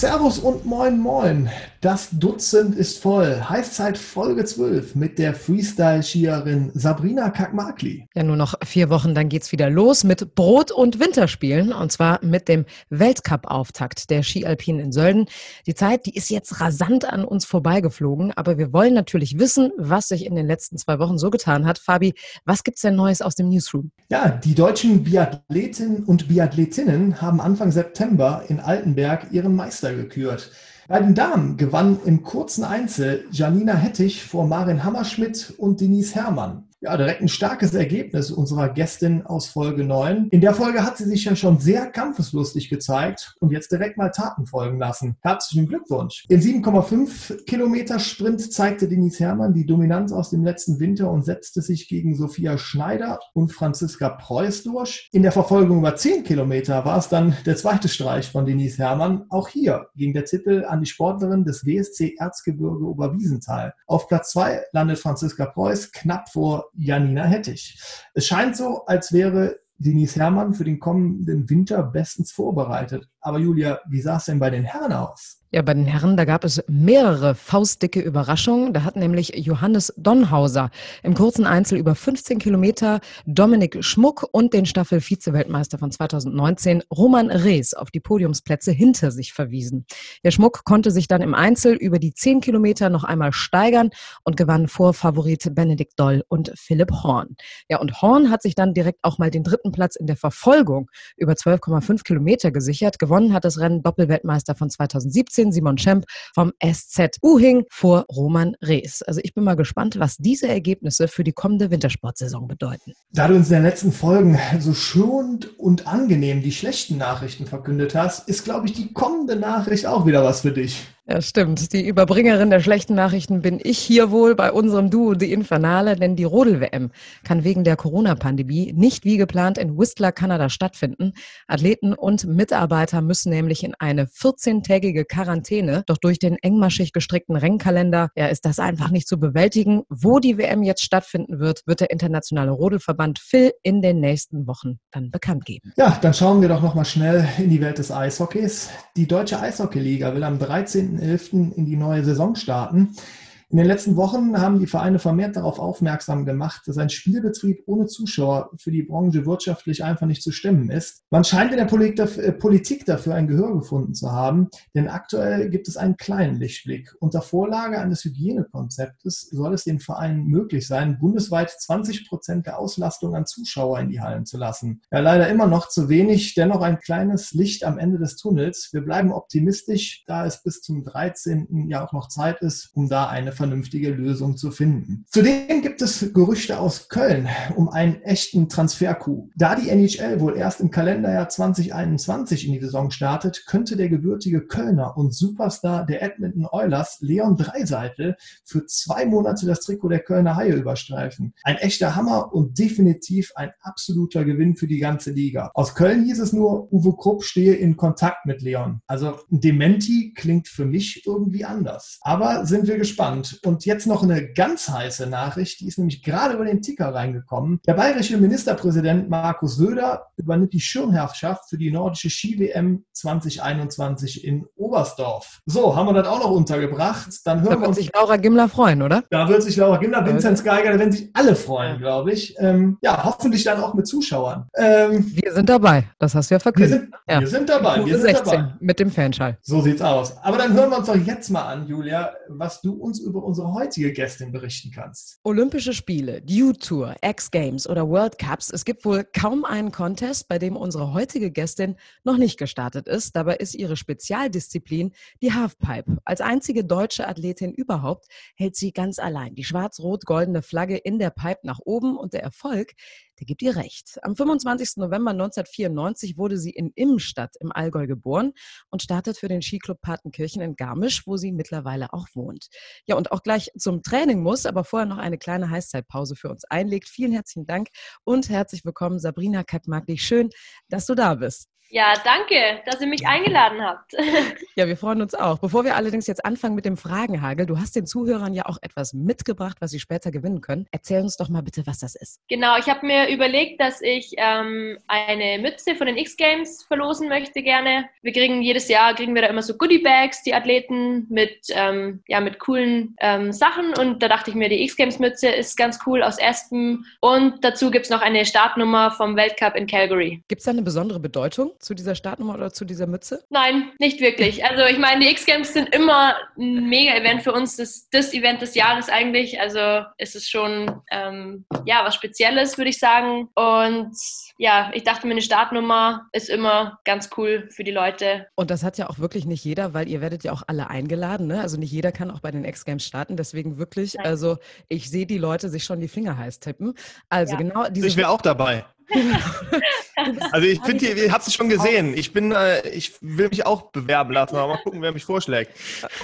Servus und moin moin. Das Dutzend ist voll. Heißzeit Folge 12 mit der Freestyle-Skierin Sabrina Kakmakli. Ja, nur noch vier Wochen, dann geht's wieder los mit Brot- und Winterspielen. Und zwar mit dem Weltcup-Auftakt der Skialpinen in Sölden. Die Zeit, die ist jetzt rasant an uns vorbeigeflogen. Aber wir wollen natürlich wissen, was sich in den letzten zwei Wochen so getan hat. Fabi, was gibt's denn Neues aus dem Newsroom? Ja, die deutschen Biathletinnen und Biathletinnen haben Anfang September in Altenberg ihren Meister Meister gekürt. Bei den Damen gewann im kurzen Einzel Janina Hettich vor Marin Hammerschmidt und Denise Herrmann. Ja, direkt ein starkes Ergebnis unserer Gästin aus Folge 9. In der Folge hat sie sich ja schon sehr kampfeslustig gezeigt und jetzt direkt mal Taten folgen lassen. Herzlichen Glückwunsch. Im 7,5 Kilometer Sprint zeigte Denise Herrmann die Dominanz aus dem letzten Winter und setzte sich gegen Sophia Schneider und Franziska Preuß durch. In der Verfolgung über 10 Kilometer war es dann der zweite Streich von Denise Herrmann. Auch hier ging der Titel an die Sportlerin des WSC Erzgebirge Oberwiesenthal. Auf Platz 2 landet Franziska Preuß knapp vor Janina Hettich. Es scheint so, als wäre Denise Herrmann für den kommenden Winter bestens vorbereitet. Aber Julia, wie sah es denn bei den Herren aus? Ja, bei den Herren, da gab es mehrere faustdicke Überraschungen. Da hat nämlich Johannes Donhauser im kurzen Einzel über 15 Kilometer Dominik Schmuck und den Staffel-Vize-Weltmeister von 2019 Roman Rees auf die Podiumsplätze hinter sich verwiesen. Der Schmuck konnte sich dann im Einzel über die 10 Kilometer noch einmal steigern und gewann vor Favorit Benedikt Doll und Philipp Horn. Ja, und Horn hat sich dann direkt auch mal den dritten Platz in der Verfolgung über 12,5 Kilometer gesichert. Gewonnen hat das Rennen Doppelweltmeister von 2017 2016 Simon Schemp vom SZ Uhing vor Roman Rees. Also ich bin mal gespannt, was diese Ergebnisse für die kommende Wintersportsaison bedeuten. Da du uns in den letzten Folgen so schonend und angenehm die schlechten Nachrichten verkündet hast, ist, glaube ich, die kommende Nachricht auch wieder was für dich. Ja, stimmt. Die Überbringerin der schlechten Nachrichten bin ich hier wohl bei unserem Duo Die Infernale, denn die Rodel-WM kann wegen der Corona-Pandemie nicht wie geplant in Whistler, Kanada stattfinden. Athleten und Mitarbeiter müssen nämlich in eine 14-tägige Quarantäne. Doch durch den engmaschig gestrickten Rennkalender ja, ist das einfach nicht zu bewältigen. Wo die WM jetzt stattfinden wird, wird der internationale Rodelverband Phil in den nächsten Wochen dann bekannt geben. Ja, dann schauen wir doch noch mal schnell in die Welt des Eishockeys. Die Deutsche Eishockeyliga will am 13. 1.11. in die neue Saison starten. In den letzten Wochen haben die Vereine vermehrt darauf aufmerksam gemacht, dass ein Spielbetrieb ohne Zuschauer für die Branche wirtschaftlich einfach nicht zu stemmen ist. Man scheint in der äh, Politik dafür ein Gehör gefunden zu haben, denn aktuell gibt es einen kleinen Lichtblick. Unter Vorlage eines Hygienekonzeptes soll es den Vereinen möglich sein, bundesweit 20 Prozent der Auslastung an Zuschauer in die Hallen zu lassen. Ja, leider immer noch zu wenig, dennoch ein kleines Licht am Ende des Tunnels. Wir bleiben optimistisch, da es bis zum 13. ja auch noch Zeit ist, um da eine vernünftige Lösung zu finden. Zudem gibt es Gerüchte aus Köln um einen echten Transfer-Coup. Da die NHL wohl erst im Kalenderjahr 2021 in die Saison startet, könnte der gebürtige Kölner und Superstar der Edmonton Oilers Leon Dreiseitel für zwei Monate das Trikot der Kölner Haie überstreifen. Ein echter Hammer und definitiv ein absoluter Gewinn für die ganze Liga. Aus Köln hieß es nur, Uwe Krupp stehe in Kontakt mit Leon. Also Dementi klingt für mich irgendwie anders. Aber sind wir gespannt. Und jetzt noch eine ganz heiße Nachricht, die ist nämlich gerade über den Ticker reingekommen. Der bayerische Ministerpräsident Markus Söder übernimmt die Schirmherrschaft für die nordische Ski-WM 2021 in Oberstdorf. So, haben wir das auch noch untergebracht. Dann hören da wird sich Laura Gimler freuen, oder? Da wird sich Laura Gimler, Vinzenz Geiger, da werden sich alle freuen, glaube ich. Ähm, ja, hoffentlich dann auch mit Zuschauern. Ähm, wir sind dabei, das hast du ja verkündet. Wir sind, ja. wir sind dabei. Wir sind 16 dabei. mit dem Fanschall. So sieht's aus. Aber dann hören wir uns doch jetzt mal an, Julia, was du uns über unsere heutige Gästin berichten kannst. Olympische Spiele, Dew Tour, X Games oder World Cups. Es gibt wohl kaum einen Contest, bei dem unsere heutige Gästin noch nicht gestartet ist. Dabei ist ihre Spezialdisziplin die Halfpipe. Als einzige deutsche Athletin überhaupt hält sie ganz allein die schwarz-rot-goldene Flagge in der Pipe nach oben und der Erfolg, der gibt ihr recht. Am 25. November 1994 wurde sie in Immenstadt im Allgäu geboren und startet für den Skiclub Partenkirchen in Garmisch, wo sie mittlerweile auch wohnt. Ja, und auch gleich zum Training muss, aber vorher noch eine kleine Heißzeitpause für uns einlegt. Vielen herzlichen Dank und herzlich willkommen, Sabrina Kackmaglich. Schön, dass du da bist. Ja, danke, dass ihr mich eingeladen habt. Ja, wir freuen uns auch. Bevor wir allerdings jetzt anfangen mit dem Fragenhagel, du hast den Zuhörern ja auch etwas mitgebracht, was sie später gewinnen können. Erzähl uns doch mal bitte, was das ist. Genau, ich habe mir überlegt, dass ich ähm, eine Mütze von den X-Games verlosen möchte gerne. Wir kriegen jedes Jahr, kriegen wir da immer so Goodie-Bags, die Athleten, mit, ähm, ja, mit coolen ähm, Sachen. Und da dachte ich mir, die X-Games-Mütze ist ganz cool aus Espen. Und dazu gibt es noch eine Startnummer vom Weltcup in Calgary. Gibt es da eine besondere Bedeutung zu dieser Startnummer oder zu dieser Mütze? Nein, nicht wirklich. Also ich meine, die X-Games sind immer ein Mega-Event für uns. Das, das Event des Jahres eigentlich. Also es ist schon ähm, ja was Spezielles, würde ich sagen. Und ja, ich dachte mir, eine Startnummer ist immer ganz cool für die Leute. Und das hat ja auch wirklich nicht jeder, weil ihr werdet ja auch alle eingeladen. Ne? Also nicht jeder kann auch bei den X-Games starten. Deswegen wirklich, Nein. also ich sehe die Leute sich schon die Finger heiß tippen. Also Ja. genau diese Ich wäre auch dabei. Also ich finde, ihr, ihr habt es schon gesehen. Ich bin, äh, ich will mich auch bewerben lassen, aber mal gucken, wer mich vorschlägt.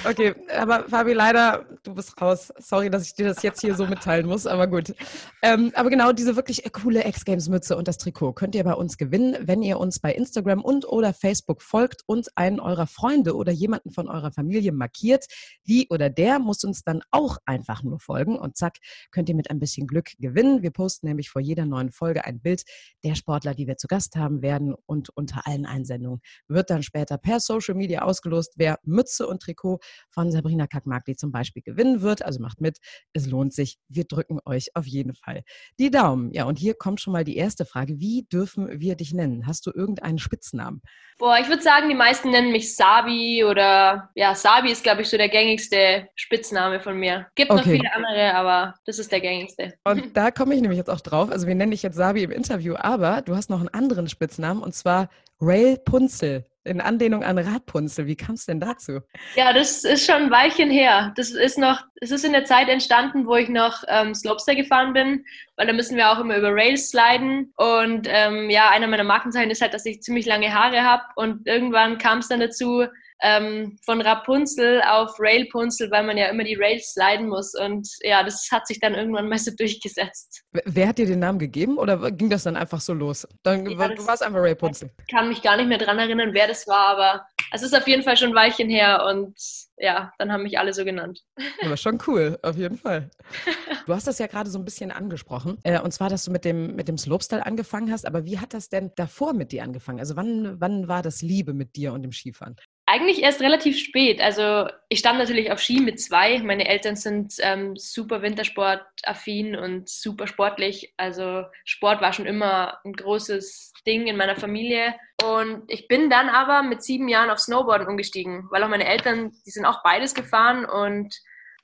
Okay, aber Fabi, leider, du bist raus. Sorry, dass ich dir das jetzt hier so mitteilen muss, aber gut. Ähm, aber genau diese wirklich coole X-Games-Mütze und das Trikot könnt ihr bei uns gewinnen, wenn ihr uns bei Instagram und oder Facebook folgt und einen eurer Freunde oder jemanden von eurer Familie markiert. Die oder der muss uns dann auch einfach nur folgen und zack, könnt ihr mit ein bisschen Glück gewinnen. Wir posten nämlich vor jeder neuen Folge ein Bild der Sportler, die wir zu Gast haben werden und unter allen Einsendungen wird dann später per Social Media ausgelost, wer Mütze und Trikot von Sabrina Kackmarkli zum Beispiel gewinnen wird. Also macht mit, es lohnt sich. Wir drücken euch auf jeden Fall die Daumen. Ja, und hier kommt schon mal die erste Frage. Wie dürfen wir dich nennen? Hast du irgendeinen Spitznamen? Boah, ich würde sagen, die meisten nennen mich Sabi oder ja, Sabi ist, glaube ich, so der gängigste Spitzname von mir. Gibt noch Okay. viele andere, aber das ist der gängigste. Und da komme ich nämlich jetzt auch drauf. Also wir nennen dich jetzt Sabi im Interview, aber du hast noch einen anderen Spitznamen und zwar Rail Punzel. In Anlehnung an Radpunzel. Wie kam es denn dazu? Ja, das ist schon ein Weilchen her. Das ist noch, es ist in der Zeit entstanden, wo ich noch ähm, Slopestyle gefahren bin, weil da müssen wir auch immer über Rails sliden. Und ähm, ja, einer meiner Markenzeichen ist halt, dass ich ziemlich lange Haare habe. Und irgendwann kam es dann dazu, ähm, von Rapunzel auf Railpunzel, weil man ja immer die Rails sliden muss. Und ja, das hat sich dann irgendwann mal so durchgesetzt. Wer- hat dir den Namen gegeben oder ging das dann einfach so los? Dann, Ja, du das- warst einfach Railpunzel. kann mich gar nicht mehr dran erinnern, wer das war, aber es ist auf jeden Fall schon ein Weilchen her und ja, dann haben mich alle so genannt. Aber schon cool, auf jeden Fall. Du hast das ja gerade so ein bisschen angesprochen. Äh, und zwar, dass du mit dem, mit dem Slopestyle angefangen hast. Aber wie hat das denn davor mit dir angefangen? Also wann, wann war das Liebe mit dir und dem Skifahren? Eigentlich erst relativ spät. Also ich stand natürlich auf Ski mit zwei. Meine Eltern sind ähm, super Wintersportaffin und super sportlich. Also Sport war schon immer ein großes Ding in meiner Familie. Und ich bin dann aber mit sieben Jahren auf Snowboarden umgestiegen, weil auch meine Eltern, die sind auch beides gefahren und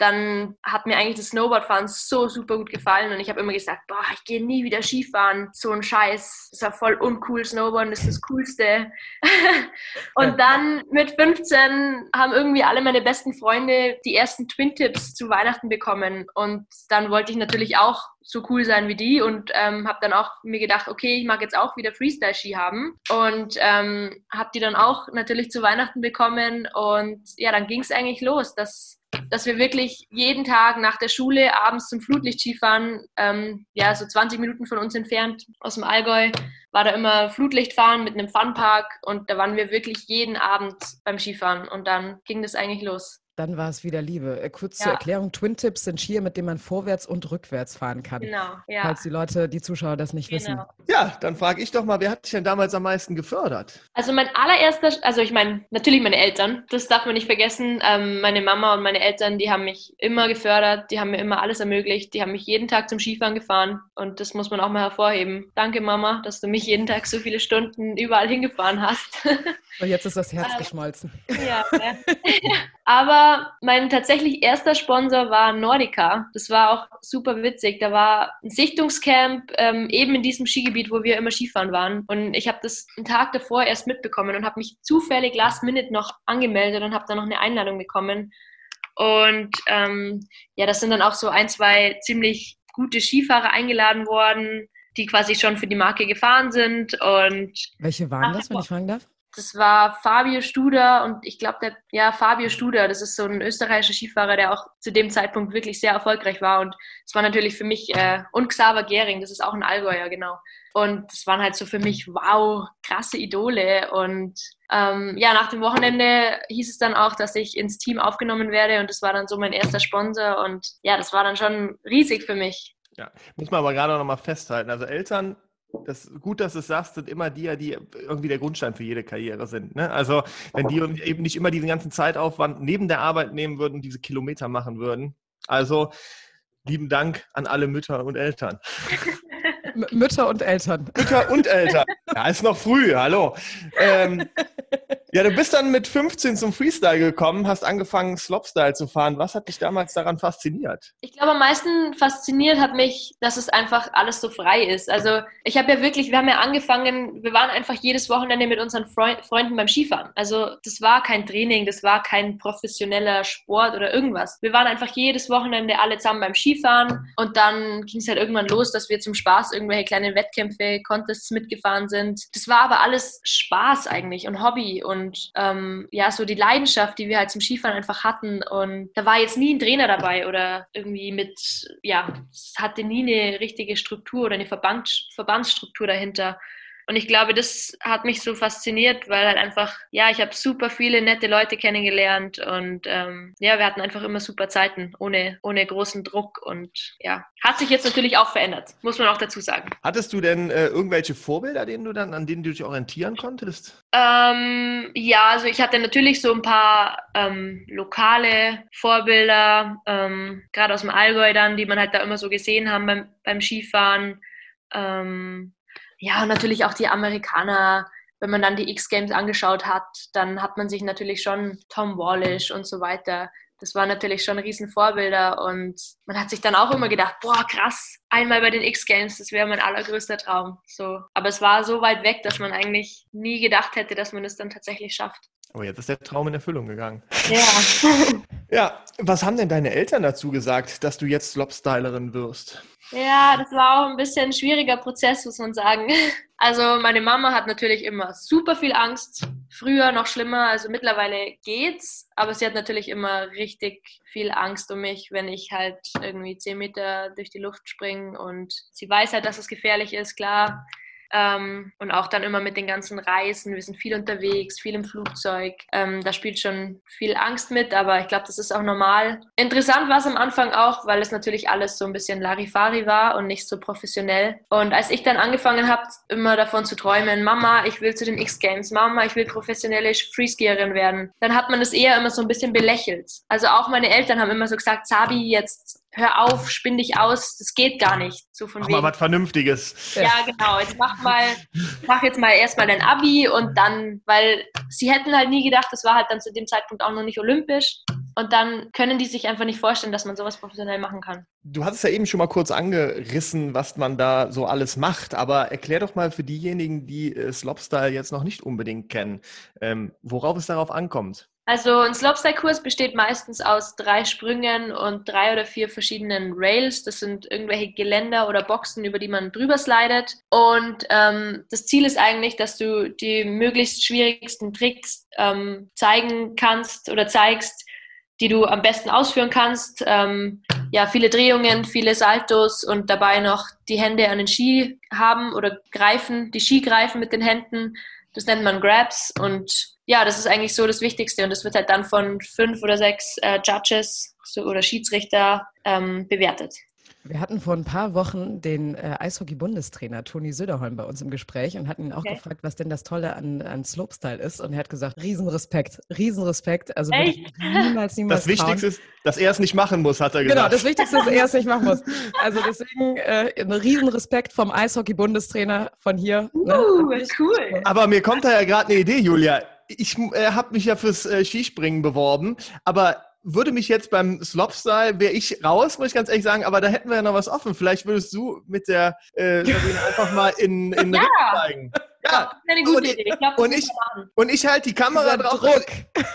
dann hat mir eigentlich das Snowboardfahren so super gut gefallen und ich habe immer gesagt, boah, ich gehe nie wieder Skifahren, so ein Scheiß, das war voll uncool, Snowboarden ist das Coolste. und Ja. dann mit 15 haben irgendwie alle meine besten Freunde die ersten Twin-Tips zu Weihnachten bekommen und dann wollte ich natürlich auch so cool sein wie die und ähm, habe dann auch mir gedacht, okay, ich mag jetzt auch wieder Freestyle-Ski haben und ähm, habe die dann auch natürlich zu Weihnachten bekommen und ja, dann ging es eigentlich los, dass dass wir wirklich jeden Tag nach der Schule abends zum Flutlichtski fahren, ähm, ja, so 20 Minuten von uns entfernt aus dem Allgäu, war da immer Flutlichtfahren mit einem Funpark und da waren wir wirklich jeden Abend beim Skifahren und dann ging das eigentlich los. Dann war es wieder Liebe. Äh, Kurz zur Ja. Erklärung: Twin Tips sind Skier, mit denen man vorwärts und rückwärts fahren kann. Genau, ja. Falls die Leute, die Zuschauer das nicht wissen. Genau. Ja, dann frage ich doch mal, wer hat dich denn damals am meisten gefördert? Also mein allererster, also ich meine, natürlich meine Eltern, das darf man nicht vergessen. Ähm, meine Mama und meine Eltern, die haben mich immer gefördert, die haben mir immer alles ermöglicht, die haben mich jeden Tag zum Skifahren gefahren und das muss man auch mal hervorheben. Danke Mama, dass du mich jeden Tag so viele Stunden überall hingefahren hast. Und jetzt ist das Herz Ähm, geschmolzen. Ja, ja. Aber mein tatsächlich erster Sponsor war Nordica. Das war auch super witzig. Da war ein Sichtungscamp ähm, eben in diesem Skigebiet, wo wir immer Skifahren waren. Und ich habe das einen Tag davor erst mitbekommen und habe mich zufällig last minute noch angemeldet und habe dann noch eine Einladung bekommen. Und ähm, ja, das sind dann auch so ein, zwei ziemlich gute Skifahrer eingeladen worden, die quasi schon für die Marke gefahren sind. Und Welche waren das, wenn ich fragen darf? Das war Fabio Studer und ich glaube, der, ja, Fabio Studer, das ist so ein österreichischer Skifahrer, der auch zu dem Zeitpunkt wirklich sehr erfolgreich war. Und es war natürlich für mich, äh, und Xaver Gehring, das ist auch ein Allgäuer, genau. Und das waren halt so für mich, wow, krasse Idole. Und ähm, ja, nach dem Wochenende hieß es dann auch, dass ich ins Team aufgenommen werde und das war dann so mein erster Sponsor. Und ja, das war dann schon riesig für mich. Ja, muss man aber gerade noch mal festhalten. Also Eltern das gut, dass du es sagst, sind immer die, die irgendwie der Grundstein für jede Karriere sind. Ne? Also wenn die eben nicht immer diesen ganzen Zeitaufwand neben der Arbeit nehmen würden und diese Kilometer machen würden. Also lieben Dank an alle Mütter und Eltern. Mütter und Eltern. Mütter und Eltern. Ja, ist noch früh, hallo. Ähm, ja, du bist dann mit 15 zum Freestyle gekommen, hast angefangen, Slopestyle zu fahren. Was hat dich damals daran fasziniert? Ich glaube, am meisten fasziniert hat mich, dass es einfach alles so frei ist. Also ich habe ja wirklich, wir haben ja angefangen, wir waren einfach jedes Wochenende mit unseren Freund, Freunden beim Skifahren. Also das war kein Training, das war kein professioneller Sport oder irgendwas. Wir waren einfach jedes Wochenende alle zusammen beim Skifahren und dann ging es halt irgendwann los, dass wir zum Spaß irgendwelche kleinen Wettkämpfe, Contests mitgefahren sind. Das war aber alles Spaß eigentlich und Hobby und und ähm, ja, so die Leidenschaft, die wir halt zum Skifahren einfach hatten. Und da war jetzt nie ein Trainer dabei oder irgendwie mit, ja, es hatte nie eine richtige Struktur oder eine Verband, Verbandsstruktur dahinter. Und ich glaube, das hat mich so fasziniert, weil halt einfach, ja, ich habe super viele nette Leute kennengelernt und ähm, ja, wir hatten einfach immer super Zeiten, ohne, ohne großen Druck und ja, hat sich jetzt natürlich auch verändert, muss man auch dazu sagen. Hattest du denn äh, irgendwelche Vorbilder, denen du dann, an denen du dich orientieren konntest? Ähm, ja, also ich hatte natürlich so ein paar ähm, lokale Vorbilder, ähm, gerade aus dem Allgäu dann, die man halt da immer so gesehen haben beim, beim Skifahren. Ähm, ja, und natürlich auch die Amerikaner, wenn man dann die X-Games angeschaut hat, dann hat man sich natürlich schon Tom Wallish und so weiter. Das waren natürlich schon Riesenvorbilder und man hat sich dann auch immer gedacht, boah, krass, einmal bei den X-Games, das wäre mein allergrößter Traum. So. Aber es war so weit weg, dass man eigentlich nie gedacht hätte, dass man es dann tatsächlich schafft. Aber jetzt ist der Traum in Erfüllung gegangen. Ja. ja, was haben denn deine Eltern dazu gesagt, dass du jetzt Slopstylerin wirst? Ja, das war auch ein bisschen ein schwieriger Prozess, muss man sagen. Also meine Mama hat natürlich immer super viel Angst. Früher noch schlimmer, also mittlerweile geht's, aber sie hat natürlich immer richtig viel Angst um mich, wenn ich halt irgendwie zehn Meter durch die Luft springe und sie weiß halt, dass es gefährlich ist, klar. Ähm, und auch dann immer mit den ganzen Reisen. Wir sind viel unterwegs, viel im Flugzeug. Ähm, da spielt schon viel Angst mit, aber ich glaube, das ist auch normal. Interessant war es am Anfang auch, weil es natürlich alles so ein bisschen Larifari war und nicht so professionell. Und als ich dann angefangen habe, immer davon zu träumen, Mama, ich will zu den X-Games, Mama, ich will professionelle Freeskierin werden, dann hat man das eher immer so ein bisschen belächelt. Also auch meine Eltern haben immer so gesagt, Sabi, jetzt hör auf, spinn dich aus, das geht gar nicht. So von mach wegen. mal was Vernünftiges. Ja, genau. Jetzt mach mal, mach jetzt mal erstmal dein Abi und dann, weil sie hätten halt nie gedacht, das war halt dann zu dem Zeitpunkt auch noch nicht olympisch. Und dann können die sich einfach nicht vorstellen, dass man sowas professionell machen kann. Du hattest ja eben schon mal kurz angerissen, was man da so alles macht, aber erklär doch mal für diejenigen, die äh, Slopestyle jetzt noch nicht unbedingt kennen, ähm, worauf es darauf ankommt. Also ein Slopestyle-Kurs besteht meistens aus drei Sprüngen und drei oder vier verschiedenen Rails. Das sind irgendwelche Geländer oder Boxen, über die man drüber slidet. Und ähm, das Ziel ist eigentlich, dass du die möglichst schwierigsten Tricks ähm, zeigen kannst oder zeigst, die du am besten ausführen kannst. Ähm, ja, viele Drehungen, viele Saltos und dabei noch die Hände an den Ski haben oder greifen, die Ski greifen mit den Händen. Das nennt man Grabs und ja, das ist eigentlich so das Wichtigste und das wird halt dann von fünf oder sechs äh, Judges so, oder Schiedsrichter ähm, bewertet. Wir hatten vor ein paar Wochen den äh, Eishockey-Bundestrainer Toni Söderholm bei uns im Gespräch und hatten ihn auch okay. gefragt, was denn das Tolle an, an Slopestyle ist. Und er hat gesagt, Riesenrespekt, Riesenrespekt. Also Echt? niemals, niemals Das Wichtigste ist, dass er es nicht machen muss, hat er genau, gesagt. Genau, das Wichtigste ist, dass er es nicht machen muss. Also deswegen äh, ein Riesenrespekt vom Eishockey-Bundestrainer von hier. Ne? Uh, ne? cool. Aber mir kommt da ja gerade eine Idee, Julia. Ich äh, habe mich ja fürs äh, Skispringen beworben, aber würde mich jetzt beim Slopestyle, wäre ich raus, muss ich ganz ehrlich sagen, aber da hätten wir ja noch was offen. Vielleicht würdest du mit der äh, Sabine einfach mal in, in ja. zeigen. Ja, das ist eine gute und Idee. Ich glaub, und, ich, und ich halte die Kamera drauf. Druck.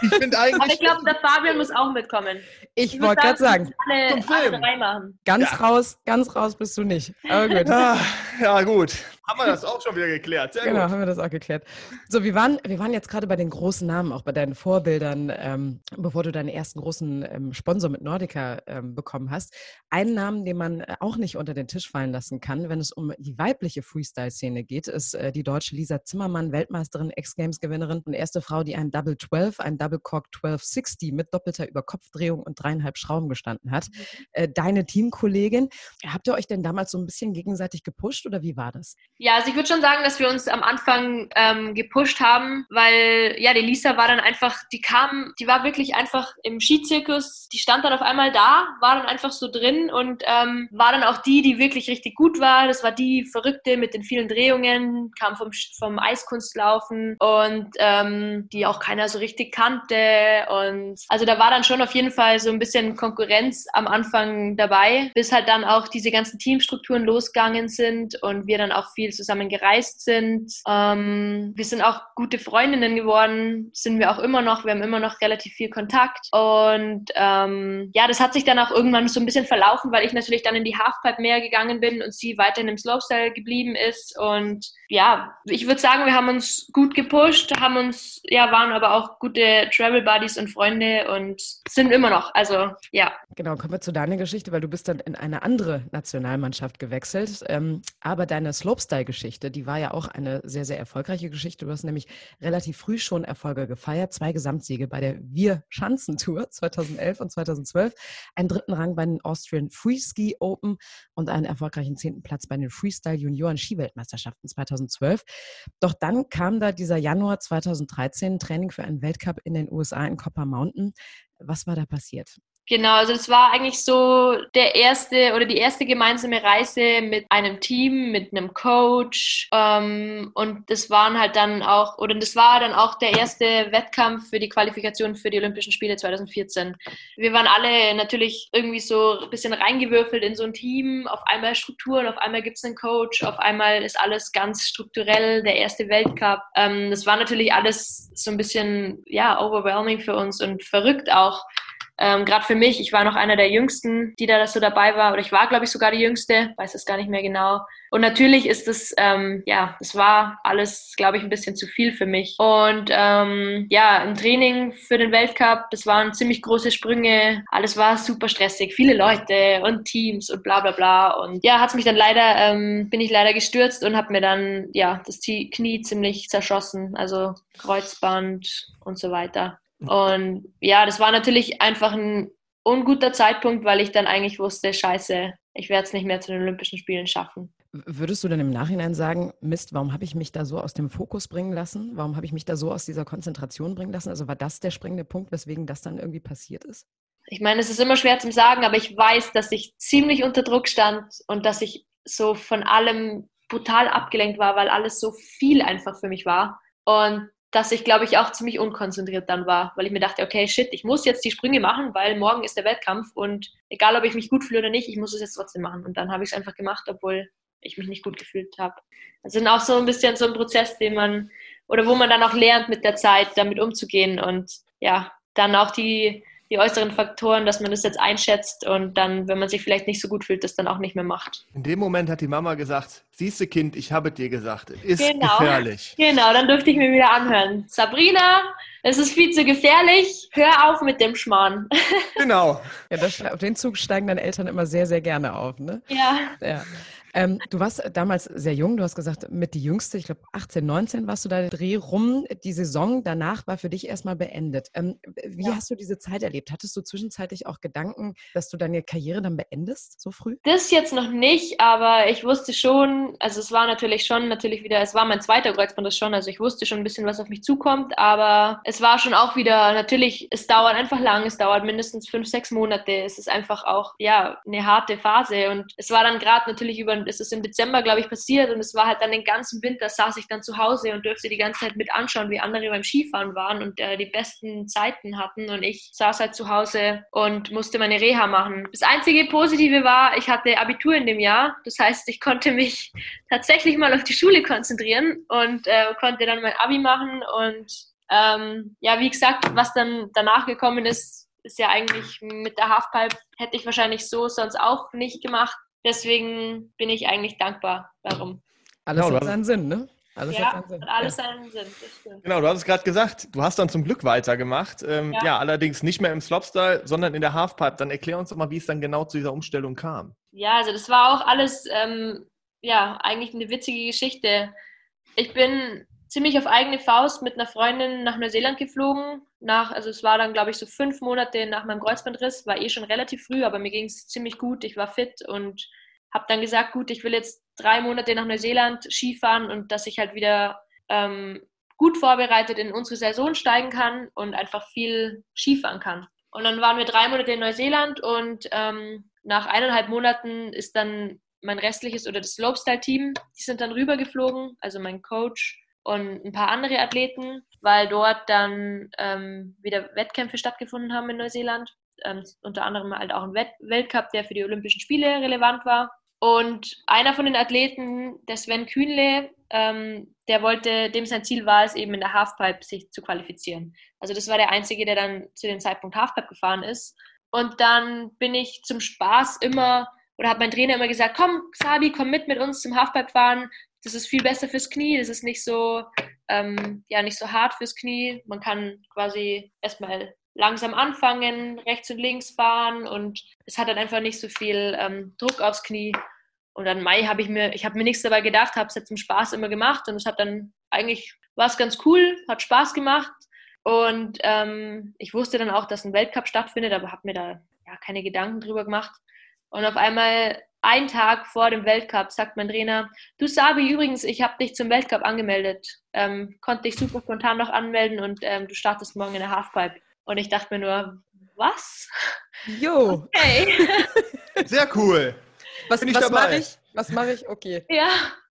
Ich finde eigentlich. Aber ich glaube, der Fabian muss auch mitkommen. Ich, ich wollte gerade sagen, alle, alle. Ganz ja. raus, ganz raus bist du nicht. Aber gut. Ja, ja, gut. Haben wir das auch schon wieder geklärt. Sehr genau, gut. haben wir das auch geklärt. So, wir waren, wir waren jetzt gerade bei den großen Namen, auch bei deinen Vorbildern, ähm, bevor du deinen ersten großen ähm, Sponsor mit Nordica ähm, bekommen hast. Einen Namen, den man äh, auch nicht unter den Tisch fallen lassen kann, wenn es um die weibliche Freestyle-Szene geht, ist äh, die deutsche Lisa Zimmermann, Weltmeisterin, X-Games-Gewinnerin und erste Frau, die ein Double 12, ein Double Cork 1260 mit doppelter Überkopfdrehung und dreieinhalb Schrauben gestanden hat. Mhm. Äh, deine Teamkollegin, habt ihr euch denn damals so ein bisschen gegenseitig gepusht oder wie war das? Ja, also ich würde schon sagen, dass wir uns am Anfang ähm, gepusht haben, weil ja, die Lisa war dann einfach, die kam, die war wirklich einfach im Skizirkus, die stand dann auf einmal da, war dann einfach so drin und ähm, war dann auch die, die wirklich richtig gut war. Das war die Verrückte mit den vielen Drehungen, kam vom, vom Eiskunstlaufen und ähm, die auch keiner so richtig kannte. Und also da war dann schon auf jeden Fall so ein bisschen Konkurrenz am Anfang dabei, bis halt dann auch diese ganzen Teamstrukturen losgegangen sind und wir dann auch viel viel zusammen gereist sind. Ähm, wir sind auch gute Freundinnen geworden, sind wir auch immer noch. Wir haben immer noch relativ viel Kontakt. Und ähm, ja, das hat sich dann auch irgendwann so ein bisschen verlaufen, weil ich natürlich dann in die Halfpipe mehr gegangen bin und sie weiterhin im Slopestyle geblieben ist. Und ja, ich würde sagen, wir haben uns gut gepusht, haben uns, ja, waren aber auch gute Travel Buddies und Freunde und sind immer noch. Also ja. Genau, kommen wir zu deiner Geschichte, weil du bist dann in eine andere Nationalmannschaft gewechselt. Ähm, aber deine Slopestyle Freestyle-Geschichte, die war ja auch eine sehr, sehr erfolgreiche Geschichte. Du hast nämlich relativ früh schon Erfolge gefeiert. Zwei Gesamtsiege bei der Wir-Schanzentour 2011 und 2012, einen dritten Rang bei den Austrian Freeski Open und einen erfolgreichen zehnten Platz bei den Freestyle Junioren Skiweltmeisterschaften 2012. Doch dann kam da dieser Januar 2013 Training für einen Weltcup in den USA in Copper Mountain. Was war da passiert? Genau, also das war eigentlich so der erste oder die erste gemeinsame Reise mit einem Team, mit einem Coach. Ähm, und das waren halt dann auch, oder das war dann auch der erste Wettkampf für die Qualifikation für die Olympischen Spiele 2014. Wir waren alle natürlich irgendwie so ein bisschen reingewürfelt in so ein Team. Auf einmal Strukturen, auf einmal gibt es einen Coach, auf einmal ist alles ganz strukturell, der erste Weltcup. Ähm, das war natürlich alles so ein bisschen, ja, overwhelming für uns und verrückt auch. Ähm, Gerade für mich, ich war noch einer der Jüngsten, die da so dabei war, oder ich war, glaube ich, sogar die Jüngste, weiß es gar nicht mehr genau. Und natürlich ist es, ähm, ja, es war alles, glaube ich, ein bisschen zu viel für mich. Und ähm, ja, im Training für den Weltcup, das waren ziemlich große Sprünge, alles war super stressig, viele Leute und Teams und bla bla bla. Und ja, hat mich dann leider, ähm, bin ich leider gestürzt und habe mir dann, ja, das Knie ziemlich zerschossen, also Kreuzband und so weiter. Und ja, das war natürlich einfach ein unguter Zeitpunkt, weil ich dann eigentlich wusste, scheiße, ich werde es nicht mehr zu den Olympischen Spielen schaffen. Würdest du denn im Nachhinein sagen, Mist, warum habe ich mich da so aus dem Fokus bringen lassen? Warum habe ich mich da so aus dieser Konzentration bringen lassen? Also war das der springende Punkt, weswegen das dann irgendwie passiert ist? Ich meine, es ist immer schwer zu sagen, aber ich weiß, dass ich ziemlich unter Druck stand und dass ich so von allem brutal abgelenkt war, weil alles so viel einfach für mich war. Und dass ich, glaube ich, auch ziemlich unkonzentriert dann war, weil ich mir dachte, okay, shit, ich muss jetzt die Sprünge machen, weil morgen ist der Wettkampf und egal, ob ich mich gut fühle oder nicht, ich muss es jetzt trotzdem machen. Und dann habe ich es einfach gemacht, obwohl ich mich nicht gut gefühlt habe. Das ist auch so ein bisschen so ein Prozess, den man, oder wo man dann auch lernt mit der Zeit, damit umzugehen und ja, dann auch die die äußeren Faktoren, dass man das jetzt einschätzt und dann, wenn man sich vielleicht nicht so gut fühlt, das dann auch nicht mehr macht. In dem Moment hat die Mama gesagt, siehste Kind, ich habe dir gesagt, ist genau. gefährlich. Genau, dann durfte ich mir wieder anhören. Sabrina, es ist viel zu gefährlich, hör auf mit dem Schmarrn. Genau. Ja, das, auf den Zug steigen deine Eltern immer sehr, sehr gerne auf, ne? Ja. ja. Ähm, du warst damals sehr jung, du hast gesagt, mit die Jüngste, ich glaube 18, 19 warst du da Dreh rum. Die Saison danach war für dich erstmal beendet. Ähm, wie ja. hast du diese Zeit erlebt? Hattest du zwischenzeitlich auch Gedanken, dass du deine Karriere dann beendest, so früh? Das jetzt noch nicht, aber ich wusste schon, also es war natürlich schon, natürlich wieder, es war mein zweiter Kreuzband schon, also ich wusste schon ein bisschen, was auf mich zukommt, aber es war schon auch wieder, natürlich, es dauert einfach lang, es dauert mindestens fünf, sechs Monate, es ist einfach auch, ja, eine harte Phase und es war dann gerade natürlich über es ist im Dezember, glaube ich, passiert und es war halt dann den ganzen Winter, saß ich dann zu Hause und dürfte die ganze Zeit mit anschauen, wie andere beim Skifahren waren und äh, die besten Zeiten hatten und ich saß halt zu Hause und musste meine Reha machen. Das einzige Positive war, ich hatte Abitur in dem Jahr, das heißt, ich konnte mich tatsächlich mal auf die Schule konzentrieren und äh, konnte dann mein Abi machen und ähm, ja, wie gesagt, was dann danach gekommen ist, ist ja eigentlich mit der Halfpipe hätte ich wahrscheinlich so sonst auch nicht gemacht. Deswegen bin ich eigentlich dankbar darum. Alles du hat seinen Sinn, ne? Alles ja, hat seinen Sinn. hat alles ja. seinen Sinn. Das stimmt. Genau, du hast es gerade gesagt, du hast dann zum Glück weitergemacht. Ähm, ja. Ja. allerdings nicht mehr im Slopestyle, sondern in der Halfpipe. Dann erklär uns doch mal, wie es dann genau zu dieser Umstellung kam. Ja, also das war auch alles, ähm, ja, eigentlich eine witzige Geschichte. Ich bin ziemlich auf eigene Faust mit einer Freundin nach Neuseeland geflogen. Nach, also es war dann, glaube ich, so fünf Monate nach meinem Kreuzbandriss. War eh schon relativ früh, aber mir ging es ziemlich gut. Ich war fit und habe dann gesagt, gut, ich will jetzt drei Monate nach Neuseeland Skifahren und dass ich halt wieder ähm, gut vorbereitet in unsere Saison steigen kann und einfach viel Skifahren kann. Und dann waren wir drei Monate in Neuseeland und ähm, nach eineinhalb Monaten ist dann mein restliches oder das Slopestyle-Team, die sind dann rübergeflogen, also mein Coach und ein paar andere Athleten, weil dort dann ähm, wieder Wettkämpfe stattgefunden haben in Neuseeland. Ähm, unter anderem halt auch ein Wett Weltcup, der für die Olympischen Spiele relevant war. Und einer von den Athleten, der Sven Kühnle, ähm, der wollte, dem sein Ziel war es eben in der Halfpipe sich zu qualifizieren. Also das war der einzige, der dann zu dem Zeitpunkt Halfpipe gefahren ist. Und dann bin ich zum Spaß immer oder hat mein Trainer immer gesagt, komm, Sabi, komm mit mit uns zum Halfpipe fahren. Das ist viel besser fürs Knie. Das ist nicht so, ähm, ja, nicht so hart fürs Knie. Man kann quasi erstmal langsam anfangen, rechts und links fahren und es hat dann einfach nicht so viel ähm, Druck aufs Knie. Und dann Mai habe ich mir, ich habe mir nichts dabei gedacht, habe es jetzt zum Spaß immer gemacht und es hat dann eigentlich war es ganz cool, hat Spaß gemacht und ähm, ich wusste dann auch, dass ein Weltcup stattfindet, aber habe mir da ja keine Gedanken drüber gemacht. Und auf einmal einen Tag vor dem Weltcup sagt mein Trainer, du Sabi, übrigens, ich habe dich zum Weltcup angemeldet, ähm, konnte dich super spontan noch anmelden und ähm, du startest morgen in der Halfpipe. Und ich dachte mir nur, was? Jo, Hey, Sehr cool. was, Bin ich was mache ich? Was mache ich? Okay. ja,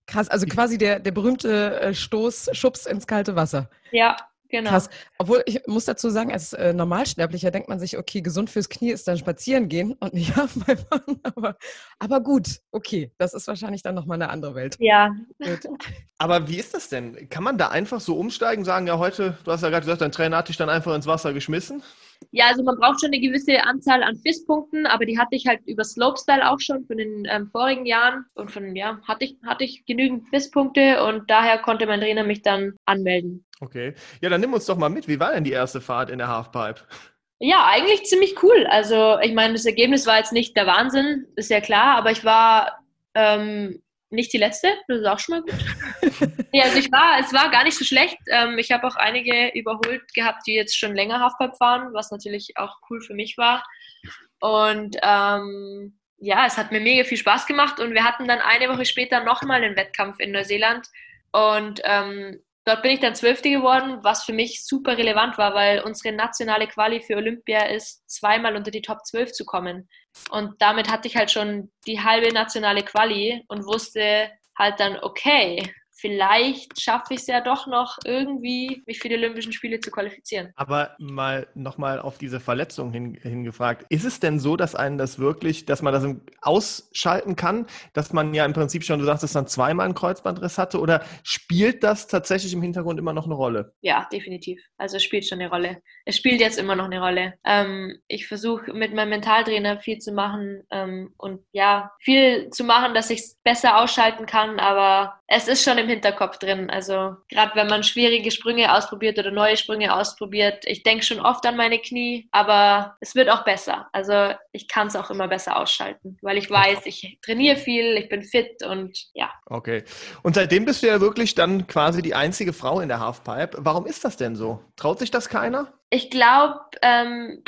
Krass, also quasi der, der berühmte äh, Stoß, Schubs ins kalte Wasser. ja, genau. Krass. Obwohl, ich muss dazu sagen, als äh, Normalsterblicher denkt man sich, okay, gesund fürs Knie ist dann spazieren gehen und nicht Halfpipe fahren. Aber, aber gut, okay, das ist wahrscheinlich dann nochmal eine andere Welt. Ja, Gut. Aber wie ist das denn? Kann man da einfach so umsteigen, sagen, ja, heute, du hast ja gerade gesagt, dein Trainer hat dich dann einfach ins Wasser geschmissen? Ja, also man braucht schon eine gewisse Anzahl an FIS-Punkten, aber die hatte ich halt über Slopestyle auch schon von den ähm, vorigen Jahren. Und von, ja, hatte ich, hatte ich genügend FIS-Punkte und daher konnte mein Trainer mich dann anmelden. Okay. Ja, dann nimm uns doch mal mit. Wie war denn die erste Fahrt in der Halfpipe? Ja, eigentlich ziemlich cool. Also ich meine, das Ergebnis war jetzt nicht der Wahnsinn, ist ja klar, aber ich war ähm, nicht die Letzte, das ist auch schon mal gut. ja, also ich war, es war gar nicht so schlecht. Ähm, ich habe auch einige überholt gehabt, die jetzt schon länger Halfpipe fahren, was natürlich auch cool für mich war. Und ähm, ja, es hat mir mega viel Spaß gemacht und wir hatten dann eine Woche später nochmal einen Wettkampf in Neuseeland und ähm, dort bin ich dann Zwölfte geworden, was für mich super relevant war, weil unsere nationale Quali für Olympia ist, zweimal unter die Top 12 zu kommen. Und damit hatte ich halt schon die halbe nationale Quali und wusste halt dann, okay, vielleicht schaffe ich es ja doch noch irgendwie, mich für die Olympischen Spiele zu qualifizieren. Aber mal nochmal auf diese Verletzung hin, hingefragt. Ist es denn so, dass einen das wirklich, dass man das ausschalten kann, dass man ja im Prinzip schon, du sagst, es dann zweimal einen Kreuzbandriss hatte oder spielt das tatsächlich im Hintergrund immer noch eine Rolle? Ja, definitiv. Also es spielt schon eine Rolle. Es spielt jetzt immer noch eine Rolle. Ähm, ich versuche mit meinem Mentaltrainer viel zu machen ähm, und ja, viel zu machen, dass ich es besser ausschalten kann, aber es ist schon im Hinterkopf drin. Also gerade wenn man schwierige Sprünge ausprobiert oder neue Sprünge ausprobiert, ich denke schon oft an meine Knie, aber es wird auch besser. Also ich kann es auch immer besser ausschalten, weil ich weiß, ich trainiere viel, ich bin fit und ja. Okay. Und seitdem bist du ja wirklich dann quasi die einzige Frau in der Halfpipe. Warum ist das denn so? Traut sich das keiner? Ich glaube, ähm,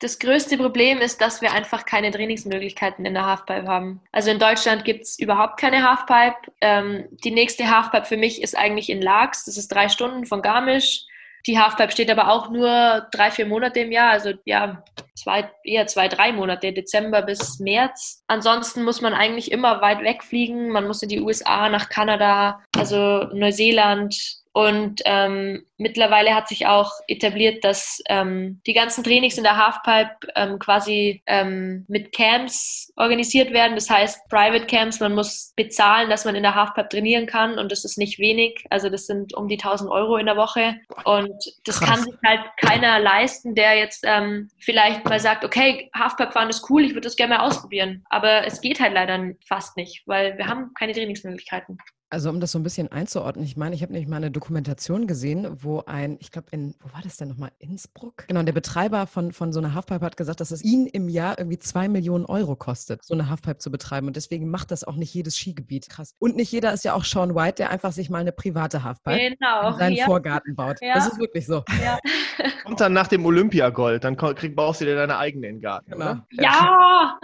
das größte Problem ist, dass wir einfach keine Trainingsmöglichkeiten in der Halfpipe haben. Also in Deutschland gibt es überhaupt keine Halfpipe. Ähm, die nächste Halfpipe für mich ist eigentlich in Laax. Das ist drei Stunden von Garmisch. Die Halfpipe steht aber auch nur drei, vier Monate im Jahr. Also ja, zwei, eher zwei, drei Monate, Dezember bis März. Ansonsten muss man eigentlich immer weit wegfliegen. Man muss in die USA, nach Kanada, also Neuseeland. Und ähm, mittlerweile hat sich auch etabliert, dass ähm, die ganzen Trainings in der Halfpipe ähm, quasi ähm, mit Camps organisiert werden. Das heißt Private Camps. Man muss bezahlen, dass man in der Halfpipe trainieren kann und das ist nicht wenig. Also das sind um die 1000 Euro in der Woche und das Krass. kann sich halt keiner leisten, der jetzt ähm, vielleicht mal sagt, okay, Halfpipe fahren ist cool, ich würde das gerne mal ausprobieren. Aber es geht halt leider fast nicht, weil wir haben keine Trainingsmöglichkeiten. Also um das so ein bisschen einzuordnen, ich meine, ich habe nämlich mal eine Dokumentation gesehen, wo ein, ich glaube in, wo war das denn nochmal, Innsbruck? Genau, der Betreiber von, von so einer Halfpipe hat gesagt, dass es ihn im Jahr irgendwie zwei Millionen Euro kostet, so eine Halfpipe zu betreiben. Und deswegen macht das auch nicht jedes Skigebiet. Krass. Und nicht jeder ist ja auch Sean White, der einfach sich mal eine private Halfpipe Genau. in seinen ja. Vorgarten baut. Ja. Das ist wirklich so. Ja. Und dann nach dem Olympiagold, dann krieg, baust du dir deine eigene in den Garten. Genau. Oder? ja.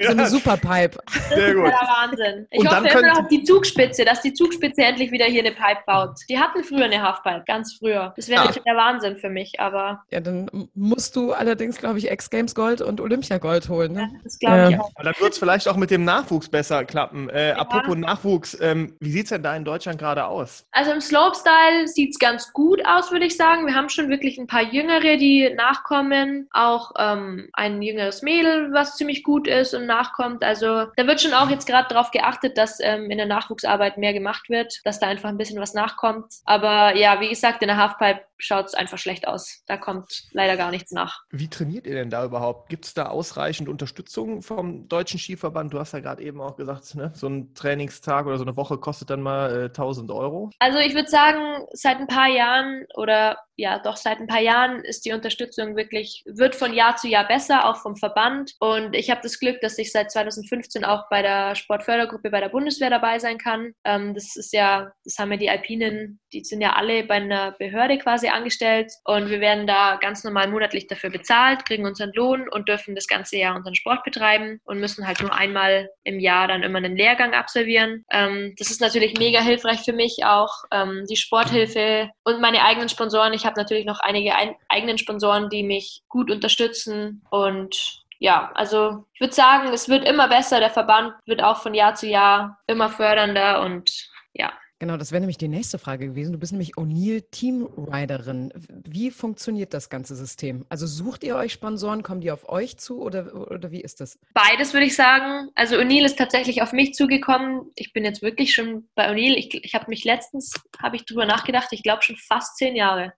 So eine Superpipe. Sehr gut. Das ist der Wahnsinn. Ich Und hoffe dann immer noch auf die Zugspitze, dass die Zugspitze endlich wieder hier eine Pipe baut. Die hatten früher eine Halfpipe, ganz früher. Das wäre Ja. natürlich der Wahnsinn für mich, aber Ja, dann musst du allerdings, glaube ich, X-Games Gold und Olympia-Gold holen. Ne? das glaube ich Ja. auch. Aber dann wird es vielleicht auch mit dem Nachwuchs besser klappen. Äh, Apropos Nachwuchs, ähm, wie sieht es denn da in Deutschland gerade aus? Also im Slopestyle sieht es ganz gut aus, würde ich sagen. Wir haben schon wirklich ein paar Jüngere, die nachkommen. Auch ähm, ein jüngeres Mädel, was ziemlich gut ist und nachkommt. Also da wird schon auch jetzt gerade darauf geachtet, dass ähm, in der Nachwuchsarbeit mehr gemacht wird, dass da einfach ein bisschen was nachkommt. Aber ja, wie gesagt, in der Halfpipe schaut es einfach schlecht aus. Da kommt leider gar nichts nach. Wie trainiert ihr denn da überhaupt? Gibt es da ausreichend Unterstützung vom Deutschen Skiverband? Du hast ja gerade eben auch gesagt, ne? so ein Trainingstag oder so eine Woche kostet dann mal äh, 1000 Euro. Also ich würde sagen, seit ein paar Jahren oder ja, doch seit ein paar Jahren ist die Unterstützung wirklich, wird von Jahr zu Jahr besser, auch vom Verband. Und ich habe das Glück, dass ich seit 2015 auch bei der Sportfördergruppe bei der Bundeswehr dabei sein kann. Ähm, das ist ja, das haben ja die Alpinen, die sind ja alle bei einer Behörde quasi angestellt und wir werden da ganz normal monatlich dafür bezahlt, kriegen unseren Lohn und dürfen das ganze Jahr unseren Sport betreiben und müssen halt nur einmal im Jahr dann immer einen Lehrgang absolvieren. Ähm, das ist natürlich mega hilfreich für mich auch, ähm, die Sporthilfe und meine eigenen Sponsoren. Ich habe natürlich noch einige ein eigenen Sponsoren, die mich gut unterstützen und ja, also ich würde sagen, es wird immer besser. Der Verband wird auch von Jahr zu Jahr immer fördernder und ja. Genau, das wäre nämlich die nächste Frage gewesen. Du bist nämlich O'Neill Teamriderin. Wie funktioniert das ganze System? Also sucht ihr euch Sponsoren, kommen die auf euch zu oder, oder wie ist das? Beides würde ich sagen. Also O'Neill ist tatsächlich auf mich zugekommen. Ich bin jetzt wirklich schon bei O'Neill. Ich, ich habe mich letztens, habe ich drüber nachgedacht, ich glaube schon fast zehn Jahre.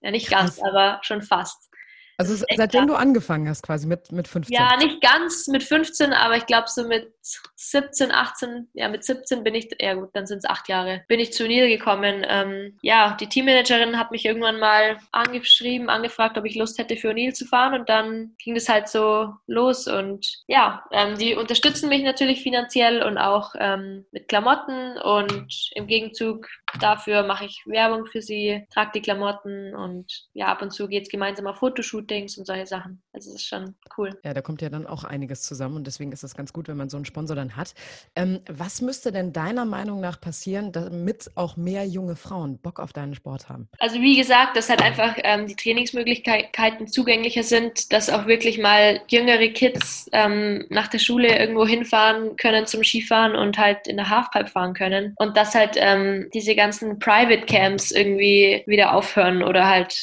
Ja, nicht ganz, Krass. aber schon fast. Also seitdem krass. du angefangen hast, quasi mit, mit 15. Ja, nicht ganz mit 15, aber ich glaube so mit 17, 18, ja mit 17 bin ich, ja gut, dann sind es acht Jahre, bin ich zu O'Neill gekommen. Ähm, ja, die Teammanagerin hat mich irgendwann mal angeschrieben, angefragt, ob ich Lust hätte für O'Neill zu fahren und dann ging das halt so los und ja, ähm, die unterstützen mich natürlich finanziell und auch ähm, mit Klamotten und im Gegenzug dafür mache ich Werbung für sie, trage die Klamotten und ja, ab und zu geht es gemeinsam auf Fotoshootings und solche Sachen. Also es ist schon cool. Ja, da kommt ja dann auch einiges zusammen und deswegen ist es ganz gut, wenn man so einen Sponsor dann hat. Ähm, was müsste denn deiner Meinung nach passieren, damit auch mehr junge Frauen Bock auf deinen Sport haben? Also wie gesagt, dass halt einfach ähm, die Trainingsmöglichkeiten zugänglicher sind, dass auch wirklich mal jüngere Kids ähm, nach der Schule irgendwo hinfahren können zum Skifahren und halt in der Halfpipe fahren können und dass halt ähm, diese ganzen Private Camps irgendwie wieder aufhören oder halt,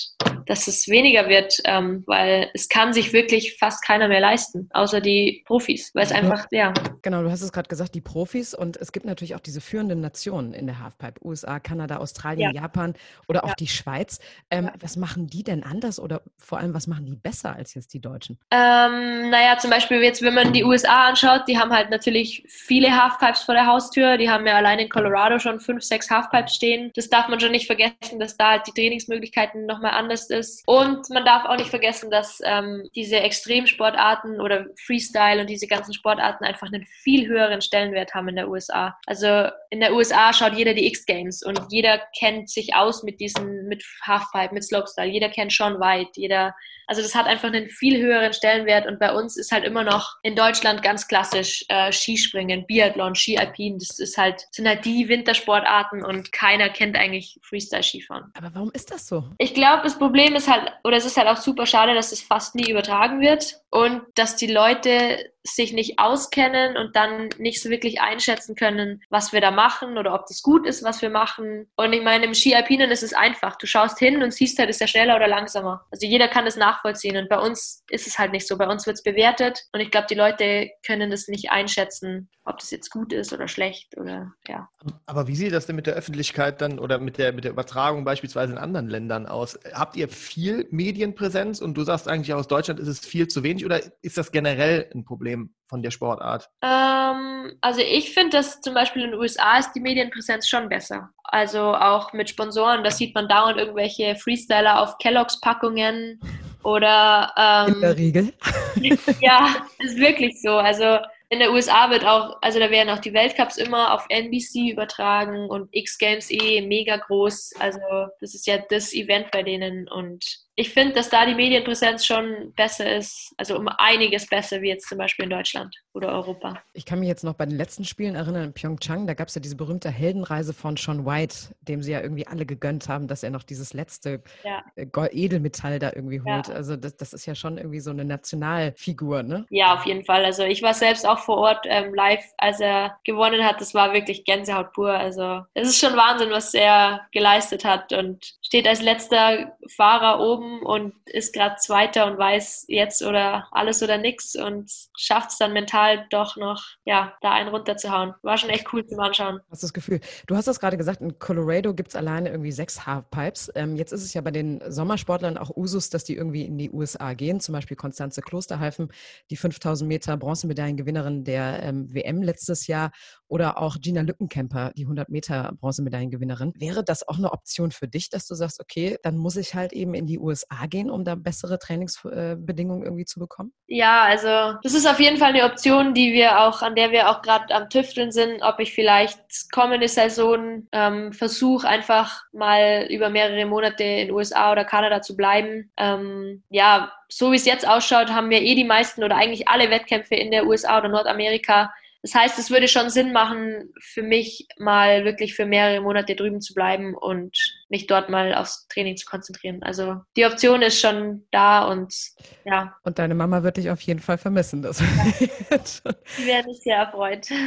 dass es weniger wird, ähm, weil es kann sich wirklich fast keiner mehr leisten, außer die Profis, weil es Ja. einfach, ja, Genau, du hast es gerade gesagt, die Profis und es gibt natürlich auch diese führenden Nationen in der Halfpipe, USA, Kanada, Australien, Japan oder auch Ja. die Schweiz. Ähm, Was machen die denn anders oder vor allem, was machen die besser als jetzt die Deutschen? Ähm, naja, zum Beispiel jetzt, wenn man die USA anschaut, die haben halt natürlich viele Halfpipes vor der Haustür. Die haben ja allein in Colorado schon fünf, sechs Halfpipes stehen. Das darf man schon nicht vergessen, dass da halt die Trainingsmöglichkeiten nochmal anders ist. Und man darf auch nicht vergessen, dass ähm, diese Extremsportarten oder Freestyle und diese ganzen Sportarten einfach einen viel höheren Stellenwert haben in der USA. Also in der USA schaut jeder die X-Games und jeder kennt sich aus mit diesen, mit Halfpipe, mit Slopestyle. Jeder kennt Sean White, jeder also das hat einfach einen viel höheren Stellenwert und bei uns ist halt immer noch in Deutschland ganz klassisch äh, Skispringen, Biathlon, Ski Alpin. Das ist halt, sind halt die Wintersportarten und keiner kennt eigentlich Freestyle-Skifahren. Aber warum ist das so? Ich glaube, das Problem ist halt, oder es ist halt auch super schade, dass es fast nie übertragen wird und dass die Leute sich nicht auskennen und dann nicht so wirklich einschätzen können, was wir da machen oder ob das gut ist, was wir machen. Und ich meine, im Ski Alpinen ist es einfach. Du schaust hin und siehst halt, ist er schneller oder langsamer. Also jeder kann das nachvollziehen und bei uns ist es halt nicht so. Bei uns wird es bewertet und ich glaube, die Leute können das nicht einschätzen, ob das jetzt gut ist oder schlecht oder ja. Aber wie sieht das denn mit der Öffentlichkeit dann oder mit der, mit der Übertragung beispielsweise in anderen Ländern aus? Habt ihr viel Medienpräsenz und du sagst eigentlich aus Deutschland ist es viel zu wenig nicht oder ist das generell ein Problem von der Sportart? Ähm, also ich finde, dass zum Beispiel in den USA ist die Medienpräsenz schon besser. Also auch mit Sponsoren, da sieht man dauernd irgendwelche Freestyler auf Kelloggs Packungen oder ähm, In der Regel. ja, ist wirklich so. Also in der USA wird auch, also da werden auch die Weltcups immer auf NBC übertragen und X Games eh mega groß. Also das ist ja das Event bei denen und ich finde, dass da die Medienpräsenz schon besser ist, also um einiges besser wie jetzt zum Beispiel in Deutschland oder Europa. Ich kann mich jetzt noch bei den letzten Spielen erinnern, in Pyeongchang, da gab es ja diese berühmte Heldenreise von Sean White, dem sie ja irgendwie alle gegönnt haben, dass er noch dieses letzte Ja. äh, Edelmetall da irgendwie Ja. holt. Also das, das ist ja schon irgendwie so eine Nationalfigur, ne? Ja, auf jeden Fall. Also ich war selbst auch vor Ort ähm, live, als er gewonnen hat. Das war wirklich Gänsehaut pur. Also es ist schon Wahnsinn, was er geleistet hat und steht als letzter Fahrer oben und ist gerade Zweiter und weiß jetzt oder alles oder nix und schafft es dann mental doch noch, ja, da einen runterzuhauen. War schon echt cool zum Anschauen. Hast das Gefühl? Du hast das gerade gesagt, in Colorado gibt es alleine irgendwie sechs Halfpipes. Ähm, jetzt ist es ja bei den Sommersportlern auch Usus, dass die irgendwie in die USA gehen. Zum Beispiel Konstanze Klosterhalfen, die 5000 Meter Bronzemedaillengewinnerin der ähm, WM letztes Jahr. Oder auch Gina Lückenkämper, die 100 Meter Bronzemedaillengewinnerin. Wäre das auch eine Option für dich, dass du sagst, okay, dann muss ich halt eben in die USA gehen, um da bessere Trainingsbedingungen irgendwie zu bekommen? Ja, also das ist auf jeden Fall eine Option, die wir auch, an der wir auch gerade am Tüfteln sind, ob ich vielleicht kommende Saison ähm, versuche, einfach mal über mehrere Monate in USA oder Kanada zu bleiben. Ähm, ja, so wie es jetzt ausschaut, haben wir eh die meisten oder eigentlich alle Wettkämpfe in der USA oder Nordamerika. Das heißt, es würde schon Sinn machen, für mich mal wirklich für mehrere Monate drüben zu bleiben und mich dort mal aufs Training zu konzentrieren. Also die Option ist schon da und ja, Und deine Mama wird dich auf jeden Fall vermissen. Das die werden sich sehr erfreut.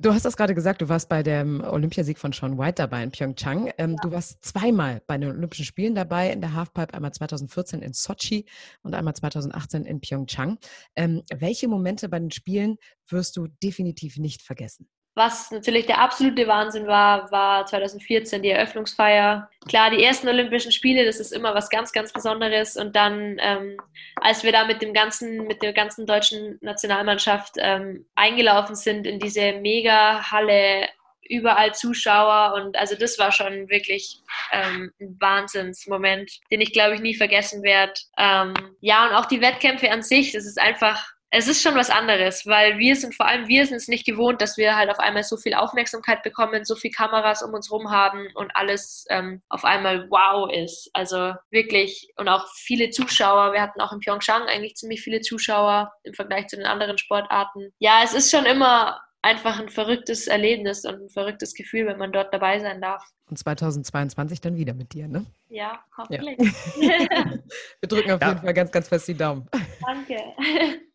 Du hast das gerade gesagt, du warst bei dem Olympiasieg von Sean White dabei in Pyeongchang. Ähm, Du warst zweimal bei den Olympischen Spielen dabei in der Halfpipe, einmal 2014 in Sochi und einmal 2018 in Pyeongchang. Ähm, welche Momente bei den Spielen wirst du definitiv nicht vergessen? Was natürlich der absolute Wahnsinn war, war 2014 die Eröffnungsfeier. Klar, die ersten Olympischen Spiele, das ist immer was ganz, ganz Besonderes. Und dann, ähm, als wir da mit dem ganzen, mit der ganzen deutschen Nationalmannschaft ähm, eingelaufen sind in diese Mega-Halle, überall Zuschauer und also das war schon wirklich ähm, ein Wahnsinnsmoment, den ich glaube ich nie vergessen werde. Ähm, ja, und auch die Wettkämpfe an sich, das ist einfach es ist schon was anderes, weil wir sind, vor allem wir sind es nicht gewohnt, dass wir halt auf einmal so viel Aufmerksamkeit bekommen, so viel Kameras um uns rum haben und alles ähm, auf einmal wow ist. Also wirklich und auch viele Zuschauer. Wir hatten auch in Pyeongchang eigentlich ziemlich viele Zuschauer im Vergleich zu den anderen Sportarten. Ja, es ist schon immer einfach ein verrücktes Erlebnis und ein verrücktes Gefühl, wenn man dort dabei sein darf. Und 2022 dann wieder mit dir, ne? Ja, hoffentlich. Wir drücken auf Ja. jeden Fall ganz, ganz fest die Daumen. Danke.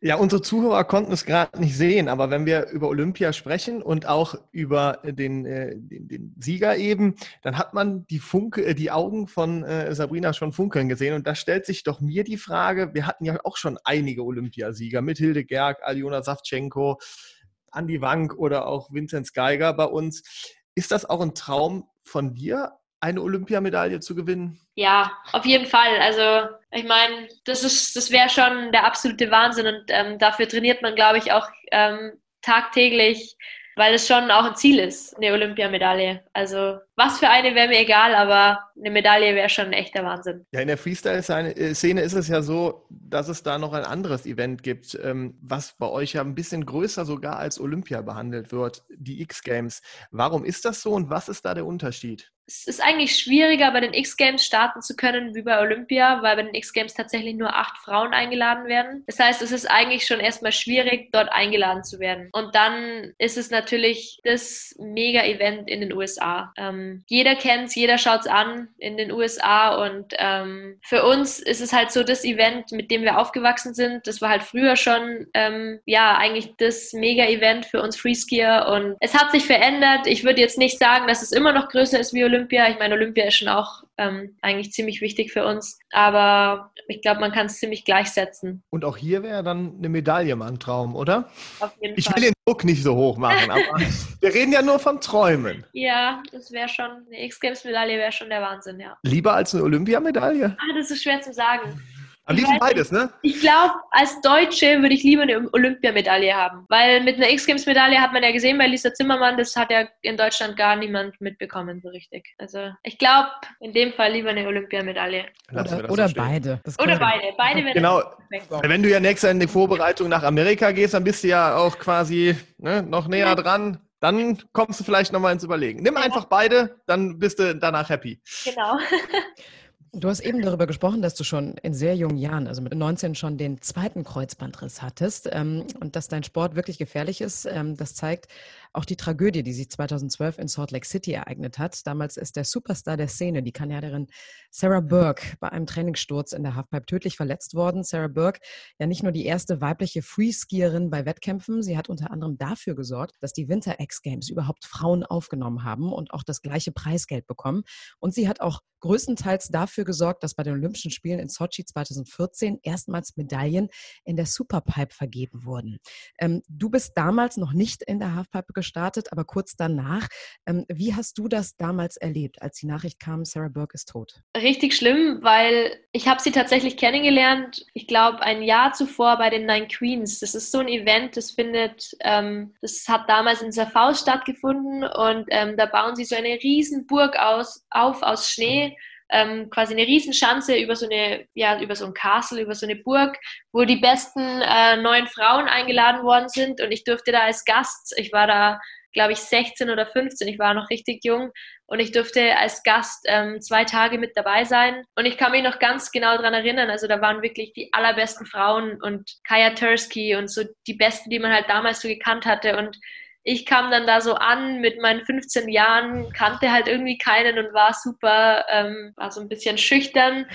Ja, unsere Zuhörer konnten es gerade nicht sehen, aber wenn wir über Olympia sprechen und auch über den, äh, den, den Sieger eben, dann hat man die, Funke, äh, die Augen von äh, Sabrina schon funkeln gesehen. Und da stellt sich doch mir die Frage, wir hatten ja auch schon einige Olympiasieger mit Hilde Gerg, Aljona Savchenko, Andi Wank oder auch Vinzenz Geiger bei uns. Ist das auch ein Traum von dir, eine Olympiamedaille zu gewinnen? Ja, auf jeden Fall. Also ich meine, das ist, das wäre schon der absolute Wahnsinn und ähm, dafür trainiert man, glaube ich, auch ähm, tagtäglich, weil es schon auch ein Ziel ist, eine Olympiamedaille. Also was für eine wäre mir egal, aber eine Medaille wäre schon ein echter Wahnsinn. Ja, in der Freestyle-Szene ist es ja so, dass es da noch ein anderes Event gibt, ähm, was bei euch ja ein bisschen größer sogar als Olympia behandelt wird, die X-Games. Warum ist das so und was ist da der Unterschied? Es ist eigentlich schwieriger, bei den X-Games starten zu können wie bei Olympia, weil bei den X-Games tatsächlich nur acht Frauen eingeladen werden. Das heißt, es ist eigentlich schon erstmal schwierig, dort eingeladen zu werden. Und dann ist es natürlich das Mega-Event in den USA. Ähm, jeder kennt es, jeder schaut es an in den USA und ähm, für uns ist es halt so das Event, mit dem wir aufgewachsen sind. Das war halt früher schon, ähm, ja, eigentlich das Mega-Event für uns Freeskier und es hat sich verändert. Ich würde jetzt nicht sagen, dass es immer noch größer ist wie Olympia. Ich meine, Olympia ist schon auch ähm, eigentlich ziemlich wichtig für uns, aber ich glaube, man kann es ziemlich gleichsetzen. Und auch hier wäre dann eine Medaille ein Traum, oder? Auf jeden Ich Fall. will den Druck nicht so hoch machen, aber wir reden ja nur von Träumen. Ja, das wäre schon, eine X-Games-Medaille wäre schon der Wahnsinn, ja. Lieber als eine Olympiamedaille? Ah, das ist schwer zu sagen. Am liebsten beides, ne? Ich glaube, als Deutsche würde ich lieber eine Olympiamedaille haben. Weil mit einer X-Games-Medaille hat man ja gesehen bei Lisa Zimmermann, das hat ja in Deutschland gar niemand mitbekommen, so richtig. Also ich glaube, in dem Fall lieber eine Olympiamedaille. Oder, oder so beide. Oder beide. Beide wären Genau. Wenn du ja nächstes Jahr in die Vorbereitung nach Amerika gehst, dann bist du ja auch quasi ne, noch näher ja. dran. Dann kommst du vielleicht nochmal ins Überlegen. Nimm ja. einfach beide, dann bist du danach happy. Genau. Du hast eben darüber gesprochen, dass du schon in sehr jungen Jahren, also mit 19 schon den zweiten Kreuzbandriss hattest ähm, und dass dein Sport wirklich gefährlich ist. Ähm, das zeigt auch die Tragödie, die sich 2012 in Salt Lake City ereignet hat. Damals ist der Superstar der Szene, die Kanadierin Sarah Burke, bei einem Trainingssturz in der Halfpipe tödlich verletzt worden. Sarah Burke, ja nicht nur die erste weibliche Freeskierin bei Wettkämpfen, sie hat unter anderem dafür gesorgt, dass die Winter X Games überhaupt Frauen aufgenommen haben und auch das gleiche Preisgeld bekommen. Und sie hat auch größtenteils dafür gesorgt, dass bei den Olympischen Spielen in Sochi 2014 erstmals Medaillen in der Superpipe vergeben wurden. Ähm, du bist damals noch nicht in der Halfpipe gestartet, aber kurz danach. Ähm, wie hast du das damals erlebt, als die Nachricht kam, Sarah Burke ist tot? Richtig schlimm, weil ich habe sie tatsächlich kennengelernt, ich glaube, ein Jahr zuvor bei den Nine Queens. Das ist so ein Event, das findet, ähm, das hat damals in Safau stattgefunden und ähm, da bauen sie so eine riesen Burg aus, auf aus Schnee ähm, quasi eine Riesenschanze über so eine, ja, über so ein Castle, über so eine Burg, wo die besten äh, neuen Frauen eingeladen worden sind. Und ich durfte da als Gast, ich war da, glaube ich, 16 oder 15, ich war noch richtig jung. Und ich durfte als Gast ähm, zwei Tage mit dabei sein. Und ich kann mich noch ganz genau daran erinnern, also da waren wirklich die allerbesten Frauen und Kaya Tursky und so die besten, die man halt damals so gekannt hatte. Und ich kam dann da so an mit meinen 15 Jahren, kannte halt irgendwie keinen und war super, ähm, war so ein bisschen schüchtern.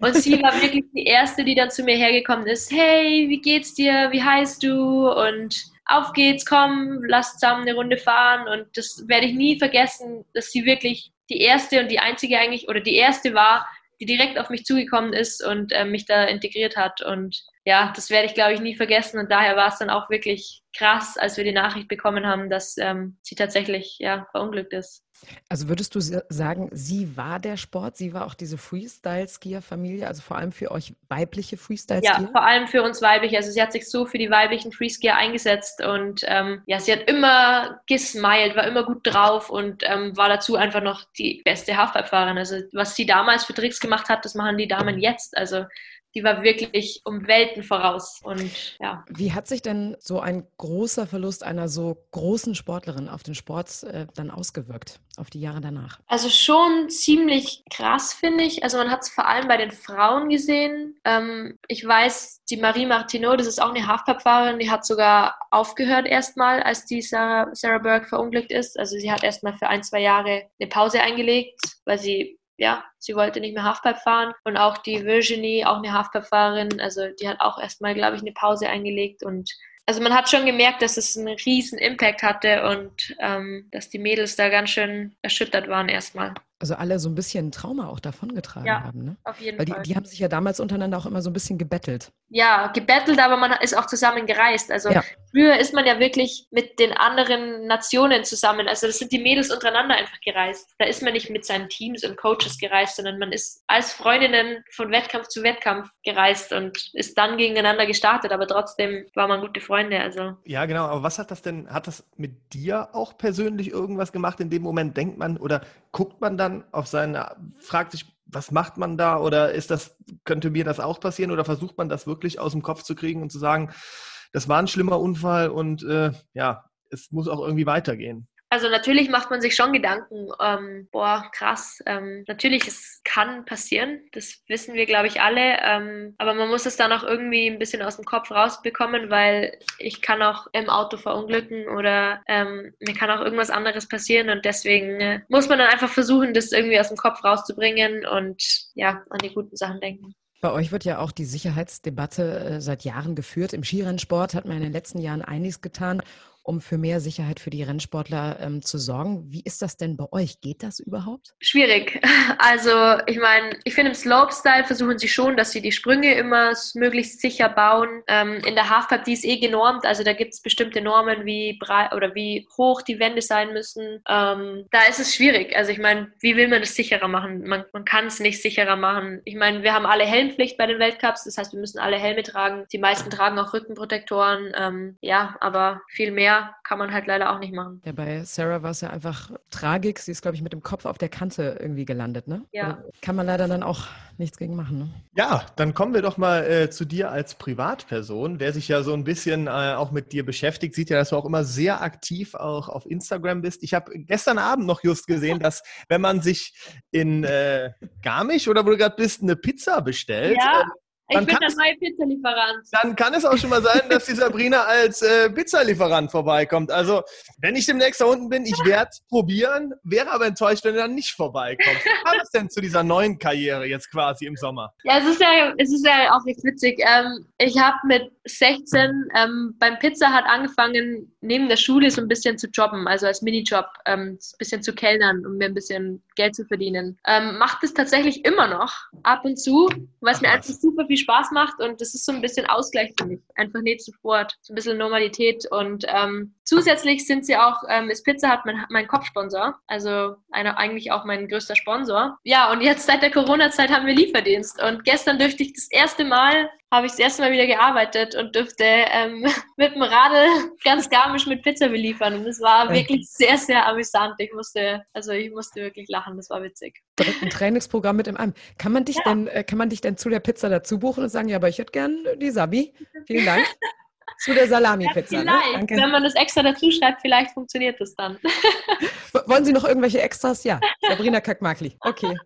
Und sie war wirklich die Erste, die dann zu mir hergekommen ist. Hey, wie geht's dir? Wie heißt du? Und auf geht's, komm, lass zusammen eine Runde fahren. Und das werde ich nie vergessen, dass sie wirklich die Erste und die Einzige eigentlich, oder die Erste war, die direkt auf mich zugekommen ist und äh, mich da integriert hat. Und ja, das werde ich, glaube ich, nie vergessen. Und daher war es dann auch wirklich krass, als wir die Nachricht bekommen haben, dass ähm, sie tatsächlich ja, verunglückt ist. Also würdest du sagen, sie war der Sport, sie war auch diese Freestyle-Skier-Familie, also vor allem für euch weibliche Freestyle-Skier? Ja, vor allem für uns weibliche. Also sie hat sich so für die weiblichen Freeskier eingesetzt und ähm, ja, sie hat immer gesmiled, war immer gut drauf und ähm, war dazu einfach noch die beste Halfpipe-Fahrerin. Also was sie damals für Tricks gemacht hat, das machen die Damen jetzt. Also die war wirklich um Welten voraus. Und ja. Wie hat sich denn so ein großer Verlust einer so großen Sportlerin auf den Sport äh, dann ausgewirkt, auf die Jahre danach? Also schon ziemlich krass, finde ich. Also man hat es vor allem bei den Frauen gesehen. Ähm, ich weiß, die Marie Martineau, das ist auch eine Halfpipe-Fahrerin, die hat sogar aufgehört erstmal, als die Sarah, Sarah Burke verunglückt ist. Also sie hat erstmal für ein, zwei Jahre eine Pause eingelegt, weil sie ja, sie wollte nicht mehr Halfpipe fahren. Und auch die Virginie, auch eine Halfpipe-Fahrerin, also die hat auch erstmal, glaube ich, eine Pause eingelegt. Und also man hat schon gemerkt, dass es einen riesen Impact hatte und ähm, dass die Mädels da ganz schön erschüttert waren erstmal also alle so ein bisschen Trauma auch davongetragen ja, haben. Ne? Auf jeden Weil Fall. Die, die haben sich ja damals untereinander auch immer so ein bisschen gebettelt. Ja, gebettelt, aber man ist auch zusammen gereist. Also ja. früher ist man ja wirklich mit den anderen Nationen zusammen. Also das sind die Mädels untereinander einfach gereist. Da ist man nicht mit seinen Teams und Coaches gereist, sondern man ist als Freundinnen von Wettkampf zu Wettkampf gereist und ist dann gegeneinander gestartet, aber trotzdem war man gute Freunde. Also. Ja, genau. Aber was hat das denn, hat das mit dir auch persönlich irgendwas gemacht? In dem Moment denkt man oder guckt man dann auf seine, fragt sich, was macht man da oder ist das, könnte mir das auch passieren oder versucht man das wirklich aus dem Kopf zu kriegen und zu sagen, das war ein schlimmer Unfall und äh, ja, es muss auch irgendwie weitergehen? Also natürlich macht man sich schon Gedanken, ähm, boah, krass. Ähm, natürlich, es kann passieren, das wissen wir, glaube ich, alle. Ähm, aber man muss es dann auch irgendwie ein bisschen aus dem Kopf rausbekommen, weil ich kann auch im Auto verunglücken oder ähm, mir kann auch irgendwas anderes passieren und deswegen äh, muss man dann einfach versuchen, das irgendwie aus dem Kopf rauszubringen und ja, an die guten Sachen denken. Bei euch wird ja auch die Sicherheitsdebatte äh, seit Jahren geführt. Im Skirennsport hat man in den letzten Jahren einiges getan um für mehr Sicherheit für die Rennsportler ähm, zu sorgen. Wie ist das denn bei euch? Geht das überhaupt? Schwierig. Also ich meine, ich finde im Slopestyle versuchen sie schon, dass sie die Sprünge immer möglichst sicher bauen. Ähm, in der Halfpipe, die ist eh genormt, also da gibt es bestimmte Normen, wie breit oder wie hoch die Wände sein müssen. Ähm, da ist es schwierig. Also ich meine, wie will man das sicherer machen? Man, man kann es nicht sicherer machen. Ich meine, wir haben alle Helmpflicht bei den Weltcups, das heißt, wir müssen alle Helme tragen. Die meisten tragen auch Rückenprotektoren. Ähm, ja, aber viel mehr kann man halt leider auch nicht machen. Ja, bei Sarah war es ja einfach Tragik. Sie ist, glaube ich, mit dem Kopf auf der Kante irgendwie gelandet, ne? Ja. Oder kann man leider dann auch nichts gegen machen, ne? Ja, dann kommen wir doch mal äh, zu dir als Privatperson. Wer sich ja so ein bisschen äh, auch mit dir beschäftigt, sieht ja, dass du auch immer sehr aktiv auch auf Instagram bist. Ich habe gestern Abend noch just gesehen, dass wenn man sich in äh, Garmisch oder wo du gerade bist, eine Pizza bestellt, Ja. Ich bin der neue Pizzalieferant. dann kann es auch schon mal sein, dass die Sabrina als äh, Pizzalieferant vorbeikommt. Also, wenn ich demnächst da unten bin, ich werde probieren, wäre aber enttäuscht, wenn du dann nicht vorbeikommst. Wie kam es denn zu dieser neuen Karriere jetzt quasi im Sommer? Ja, es ist ja, es ist ja auch nicht witzig. Ähm, ich habe mit 16 ähm, beim Pizza Hut angefangen, neben der Schule so ein bisschen zu jobben, also als Minijob, ähm, ein bisschen zu kellnern, um mir ein bisschen Geld zu verdienen. Ähm, macht es tatsächlich immer noch, ab und zu, weil es mir einfach super viel Spaß macht und das ist so ein bisschen Ausgleich für mich. Einfach neben Sport, so ein bisschen Normalität und ähm, zusätzlich sind sie auch, ähm, ist Pizza Hut mein, mein Kopfsponsor, also einer, eigentlich auch mein größter Sponsor. Ja, und jetzt seit der Corona-Zeit haben wir Lieferdienst und gestern dürfte ich das erste Mal habe ich das erste Mal wieder gearbeitet und dürfte ähm, mit dem Radl ganz garmisch mit Pizza beliefern. Und das war Ja. wirklich sehr, sehr amüsant. Ich musste, also ich musste wirklich lachen, das war witzig. Direkt ein Trainingsprogramm mit im einem. Kann man dich denn, äh, kann man dich denn zu der Pizza dazu buchen und sagen, ja, aber ich hätte gern die Sabi. Vielen Dank. zu der Salami-Pizza. Ne? vielleicht, Danke. wenn man das extra dazu schreibt, vielleicht funktioniert das dann. Wollen Sie noch irgendwelche Extras? Ja. Sabrina Kakmakli. Okay.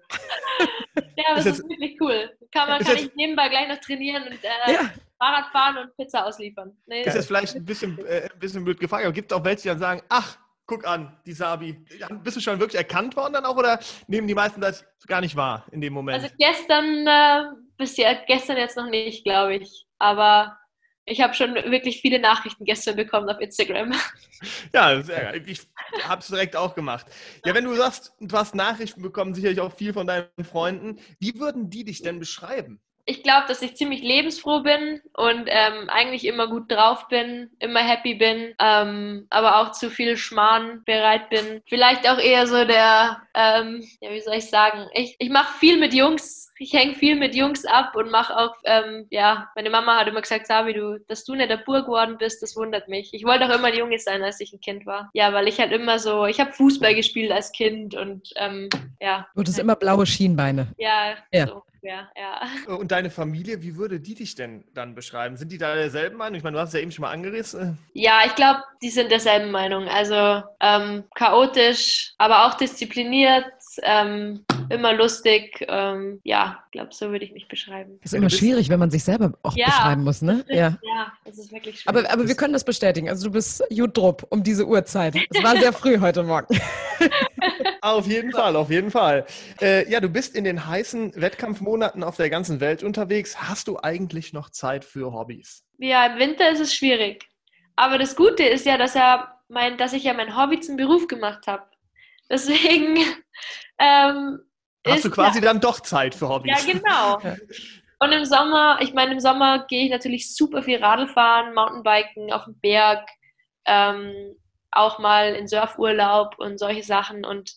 Ja, aber Ist das ist wirklich cool. Kann, man, kann ich nebenbei gleich noch trainieren und äh, Ja. Fahrrad fahren und Pizza ausliefern. Nee, Ist jetzt vielleicht ein bisschen, äh, ein bisschen blöd gefragt, aber gibt es auch welche, die dann sagen, ach, guck an, die Sabi. Ja, Bist du schon wirklich erkannt worden dann auch oder nehmen die meisten das gar nicht wahr in dem Moment? Also gestern, äh, bisher, gestern jetzt noch nicht, glaube ich. Aber ich habe schon wirklich viele Nachrichten gestern bekommen auf Instagram. Ja. Ich habe es direkt auch gemacht. Ja, wenn du sagst, du hast Nachrichten bekommen, sicherlich auch viel von deinen Freunden. Wie würden die dich denn beschreiben? Ich glaube, dass ich ziemlich lebensfroh bin und ähm, eigentlich immer gut drauf bin, immer happy bin, ähm, aber auch zu viel Schmarrn bereit bin. Vielleicht auch eher so der, ähm, ja, wie soll ich sagen, ich, ich mache viel mit Jungs. Ich hänge viel mit Jungs ab und mache auch, ähm, ja, meine Mama hat immer gesagt, Sabi, du, dass du nicht der Bur geworden bist, das wundert mich. Ich wollte auch immer ein Junge sein, als ich ein Kind war. Ja, weil ich halt immer so, ich habe Fußball gespielt als Kind und ähm, ja, Du hattest immer blaue Schienbeine. ja, Ja. so, ja, ja. Und deine Familie, wie würde die dich denn dann beschreiben? Sind die da derselben Meinung? Ich meine, du hast es ja eben schon mal angerissen. Ja, ich glaube, die sind derselben Meinung. Also ähm, chaotisch, aber auch diszipliniert, ähm, immer lustig. Ähm, ja, ich glaube, so würde ich mich beschreiben. Ist immer schwierig, wenn man sich selber auch Ja. beschreiben muss, ne? Ja. Ja, es ist wirklich schön. Aber, aber wir können das bestätigen. Also du bist gut drupp um diese Uhrzeit. Es war sehr früh heute Morgen. Auf jeden Fall, auf jeden Fall. Äh, ja, du bist in den heißen Wettkampfmonaten auf der ganzen Welt unterwegs. Hast du eigentlich noch Zeit für Hobbys? ja, im Winter ist es schwierig. Aber das Gute ist ja, dass, er mein, dass ich ja mein Hobby zum Beruf gemacht habe. Deswegen ähm, Hast ist du quasi dann doch Zeit für Ja, Hobbys? genau. Ja. Und im Sommer, ich meine, im Sommer gehe ich natürlich super viel Radl fahren, Mountainbiken auf dem Berg, ähm, auch mal in Surfurlaub und solche Sachen. Und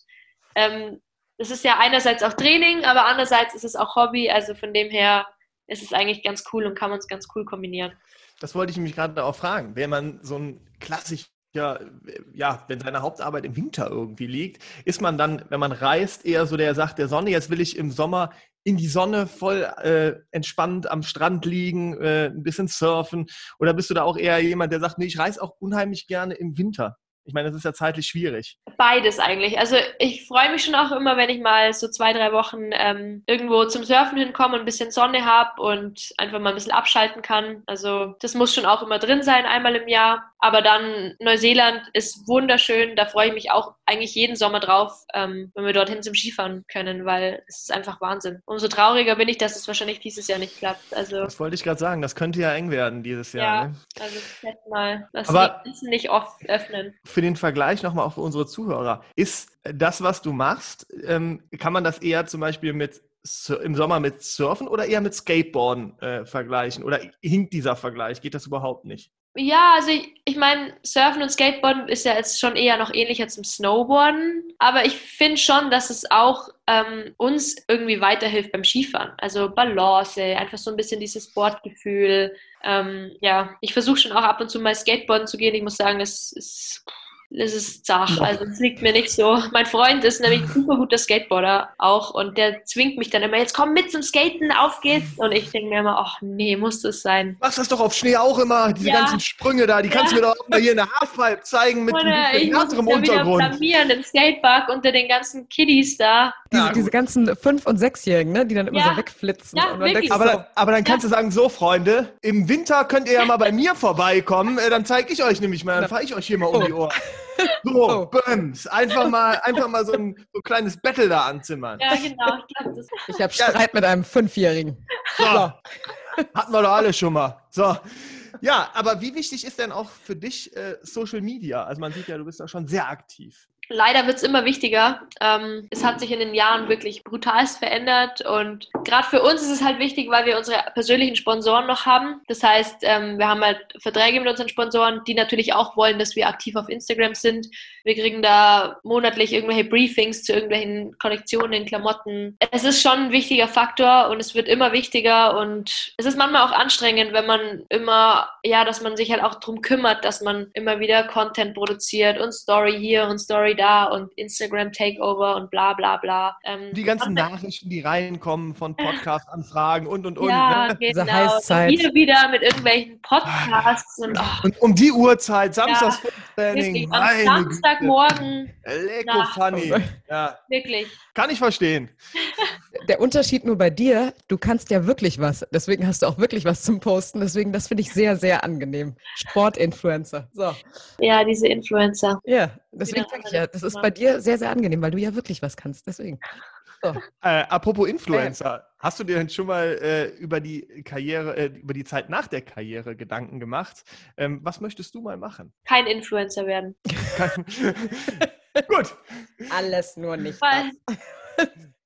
ähm, das ist ja einerseits auch Training, aber andererseits ist es auch Hobby. Also von dem her ist es eigentlich ganz cool und kann man es ganz cool kombinieren. Das wollte ich mich gerade auch fragen. Wenn man so ein klassischer, ja, wenn seine Hauptarbeit im Winter irgendwie liegt, ist man dann, wenn man reist, eher so der sagt, der Sonne, jetzt will ich im Sommer in die Sonne voll äh, entspannt am Strand liegen, äh, ein bisschen surfen? Oder bist du da auch eher jemand, der sagt, nee, ich reise auch unheimlich gerne im Winter? Ich meine, das ist ja zeitlich schwierig. Beides eigentlich. Also ich freue mich schon auch immer, wenn ich mal so zwei, drei Wochen ähm, irgendwo zum Surfen hinkomme und ein bisschen Sonne habe und einfach mal ein bisschen abschalten kann. Also das muss schon auch immer drin sein, einmal im Jahr. Aber dann Neuseeland ist wunderschön, da freue ich mich auch eigentlich jeden Sommer drauf, ähm, wenn wir dorthin zum Skifahren können, weil es ist einfach Wahnsinn. Umso trauriger bin ich, dass es wahrscheinlich dieses Jahr nicht klappt. Also, Das wollte ich gerade sagen, das könnte ja eng werden dieses Jahr. ja, Ne? also das letzte Mal, dass Aber- Grenzen nicht oft öffnen. Für den Vergleich nochmal auch für unsere Zuhörer. Ist das, was du machst, ähm, kann man das eher zum Beispiel mit im Sommer mit Surfen oder eher mit Skateboarden äh, vergleichen? Oder hinkt dieser Vergleich? Geht das überhaupt nicht? Ja, also ich, ich meine, Surfen und Skateboarden ist ja jetzt schon eher noch ähnlicher zum Snowboarden. Aber ich finde schon, dass es auch ähm, uns irgendwie weiterhilft beim Skifahren. Also Balance, einfach so ein bisschen dieses Sportgefühl. Ähm, ja, ich versuche schon auch ab und zu mal Skateboarden zu gehen. Ich muss sagen, es ist. Es ist zach, also es liegt mir nicht so. Mein Freund ist nämlich ein super guter Skateboarder auch und der zwingt mich dann immer, jetzt komm mit zum Skaten, auf geht's. Und ich denke mir immer, ach nee, muss das sein. Machst das doch auf Schnee auch immer, diese Ja. ganzen Sprünge da, die kannst du mir doch auch mal hier in der Halfpipe zeigen mit Oder ein ich bisschen muss mich anderem da wieder Untergrund. blamieren im Skatepark unter den ganzen Kiddies da. Diese, Ja, diese ganzen Fünf- und Sechsjährigen, ne, die dann immer Ja. so wegflitzen. Ja, und man wirklich. denkt Aber, so, dann, aber dann kannst du sagen, so Freunde, im Winter könnt ihr ja mal bei mir vorbeikommen, äh, dann zeige ich euch nämlich mal, dann fahre ich euch hier mal um die Ohren. So, Oh. Böms, einfach mal, einfach mal so ein, so ein kleines Battle da anzimmern. Ja, genau. Ich glaube, das ich habe Ja. Streit mit einem Fünfjährigen. So, hatten wir doch alle schon mal. So. Ja, aber wie wichtig ist denn auch für dich äh, Social Media? Also man sieht ja, du bist da schon sehr aktiv. Leider wird es immer wichtiger. Ähm, es hat sich in den Jahren wirklich brutalst verändert und gerade für uns ist es halt wichtig, weil wir unsere persönlichen Sponsoren noch haben. Das heißt, ähm, wir haben halt Verträge mit unseren Sponsoren, die natürlich auch wollen, dass wir aktiv auf Instagram sind. Wir kriegen da monatlich irgendwelche Briefings zu irgendwelchen Kollektionen, Klamotten. Es ist schon ein wichtiger Faktor und es wird immer wichtiger und es ist manchmal auch anstrengend, wenn man immer, ja, dass man sich halt auch drum kümmert, dass man immer wieder Content produziert und Story hier und Story da und Instagram Takeover und bla bla bla. Ähm, Die ganzen Nachrichten, die reinkommen von Podcast-Anfragen und und und. ja, ne? Genau. Heißzeit. Und hier wieder mit irgendwelchen Podcasts und oh, Und um die Uhrzeit, Samstags wirklich, Training, am meine Lecko Na. funny. Ja, wirklich. kann ich verstehen. Der Unterschied nur bei dir, du kannst ja wirklich was. Deswegen hast du auch wirklich was zum Posten. Deswegen, das finde ich sehr, sehr angehm. Sportinfluencer. So. Ja, diese Influencer. Ja, deswegen sage ich ja, das ist bei dir sehr, sehr angenehm, weil du ja wirklich was kannst. Deswegen. So. Äh, apropos Influencer, hast du dir denn schon mal äh, über die Karriere, äh, über die Zeit nach der Karriere Gedanken gemacht? Ähm, was möchtest du mal machen? Kein Influencer werden. Gut. Alles nur nicht. Weil,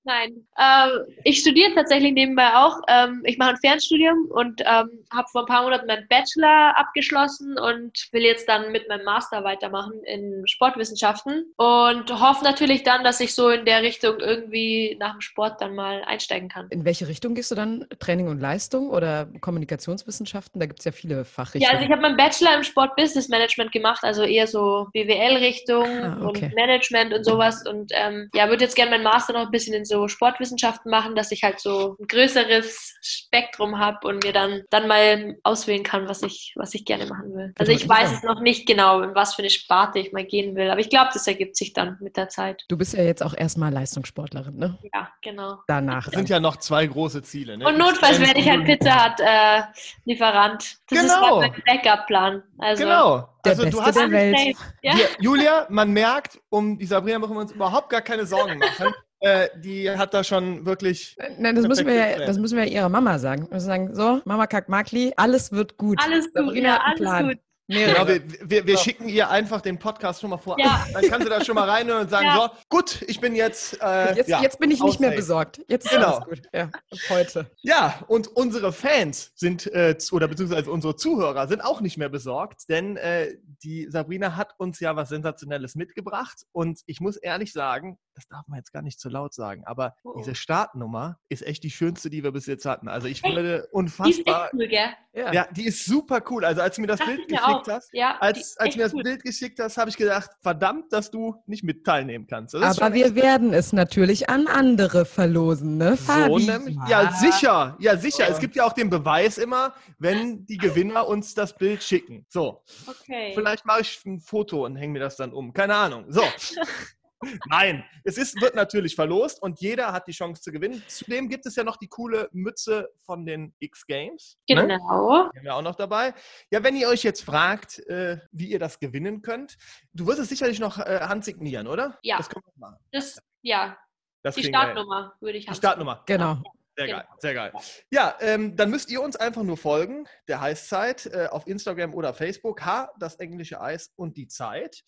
nein. Ähm, ich studiere tatsächlich nebenbei auch. Ähm, ich mache ein Fernstudium und ähm, habe vor ein paar Monaten meinen Bachelor abgeschlossen und will jetzt dann mit meinem Master weitermachen in Sportwissenschaften und hoffe natürlich dann, dass ich so in der Richtung irgendwie nach dem Sport dann mal einsteigen kann. In welche Richtung gehst du dann? Training und Leistung oder Kommunikationswissenschaften? Da gibt es ja viele Ja, Fachrichtungen. also ich habe meinen Bachelor im Sport Business Management gemacht, also eher so BWL-Richtung Ah, okay. und Management und sowas. Und ähm, ja, würde jetzt gerne meinen Master noch ein bisschen in so Sportwissenschaften machen, dass ich halt so ein größeres Spektrum habe und mir dann, dann mal auswählen kann, was ich, was ich gerne machen will. Also ich weiß es noch nicht genau, in was für eine Sparte ich mal gehen will, aber ich glaube, das ergibt sich dann mit der Zeit. du bist ja jetzt auch erstmal Leistungssportlerin, ne? Ja, genau. Danach. Das sind ja noch zwei große Ziele. Ne? Und notfalls werde ich halt Pizza Hut äh, Lieferant. Das Genau. ist halt mein Backup-Plan. Also, Genau. Der Also du Beste hast der Welt. Ja. Julia, man merkt, um die Sabrina müssen wir uns überhaupt gar keine Sorgen machen. Äh, die hat da schon wirklich. Nein, das müssen, wir ja, das müssen wir ja ihrer Mama sagen. Wir müssen sagen, so, Mama Kackmakli, alles wird gut. Alles gut, Sabrina ja, alles Plan. gut. Genau, wir, wir, wir schicken ihr einfach den Podcast schon mal vor. Ja. Dann kann sie da schon mal reinhören und sagen: Ja. So, gut, ich bin jetzt. Äh, jetzt, ja, jetzt bin ich nicht mehr besorgt. Jetzt ist Genau. alles gut. Ja, heute. Ja, und unsere Fans sind, äh, oder beziehungsweise unsere Zuhörer sind auch nicht mehr besorgt, denn äh, die Sabrina hat uns ja was Sensationelles mitgebracht. Und ich muss ehrlich sagen, das darf man jetzt gar nicht zu laut sagen, aber Oh. diese Startnummer ist echt die schönste, die wir bis jetzt hatten. Also ich Echt? würde Die ist echt unfassbar. cool, gell? Ja. Ja, die ist super cool. Also als du mir das Dachte Bild geschickt auch. hast, Ja, als, als mir das gut. Bild geschickt hast, habe ich gedacht, verdammt, dass du nicht mit teilnehmen kannst. Das Aber wir werden es natürlich an andere verlosen, ne, so Fabi? nämlich. Ja, sicher. Ja, sicher. Es gibt ja auch den Beweis immer, wenn die Gewinner uns das Bild schicken. So, Okay. vielleicht mache ich ein Foto und hänge mir das dann um. Keine Ahnung. So. Nein, es ist, wird natürlich verlost und jeder hat die Chance zu gewinnen. Zudem gibt es ja noch die coole Mütze von den X Games. Genau. Ne? Die haben wir auch noch dabei. Ja, wenn ihr euch jetzt fragt, äh, wie ihr das gewinnen könnt, du wirst es sicherlich noch äh, handsignieren, oder? Ja. Das können wir machen. Das, ja, Das die. Startnummer würde ich Die haben. Startnummer. Genau. Sehr Genau. geil, sehr geil. Ja, ähm, dann müsst ihr uns einfach nur folgen, der Heißzeit, äh, auf Instagram oder Facebook, H, das englische Eis und die Zeit.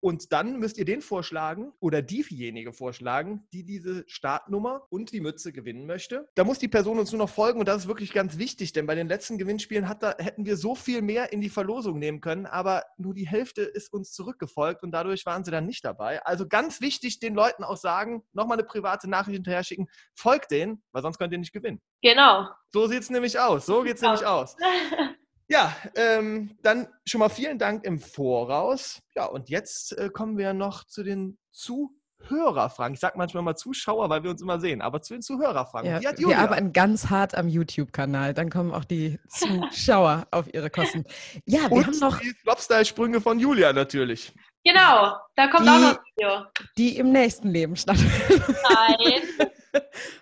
Und dann müsst ihr den vorschlagen oder diejenige vorschlagen, die diese Startnummer und die Mütze gewinnen möchte. Da muss die Person uns nur noch folgen und das ist wirklich ganz wichtig, denn bei den letzten Gewinnspielen da, hätten wir so viel mehr in die Verlosung nehmen können, aber nur die Hälfte ist uns zurückgefolgt und dadurch waren sie dann nicht dabei. Also ganz wichtig, den Leuten auch sagen, nochmal eine private Nachricht hinterher schicken, folgt denen, weil sonst könnt ihr nicht gewinnen. Genau. So sieht es nämlich aus. So geht es nämlich aus. Ja, ähm, dann schon mal vielen Dank im Voraus. Ja, und jetzt äh, kommen wir noch zu den Zuhörerfragen. Ich sage manchmal mal Zuschauer, weil wir uns immer sehen, aber zu den Zuhörerfragen. Ja, Die hat wir arbeiten ganz hart am YouTube-Kanal. Dann kommen auch die Zuschauer auf ihre Kosten. Ja, wir und haben noch die Flopstyle-Sprünge von Julia natürlich. genau, da kommt Die- auch noch ein Video. die im nächsten Leben stattfinden. Nein.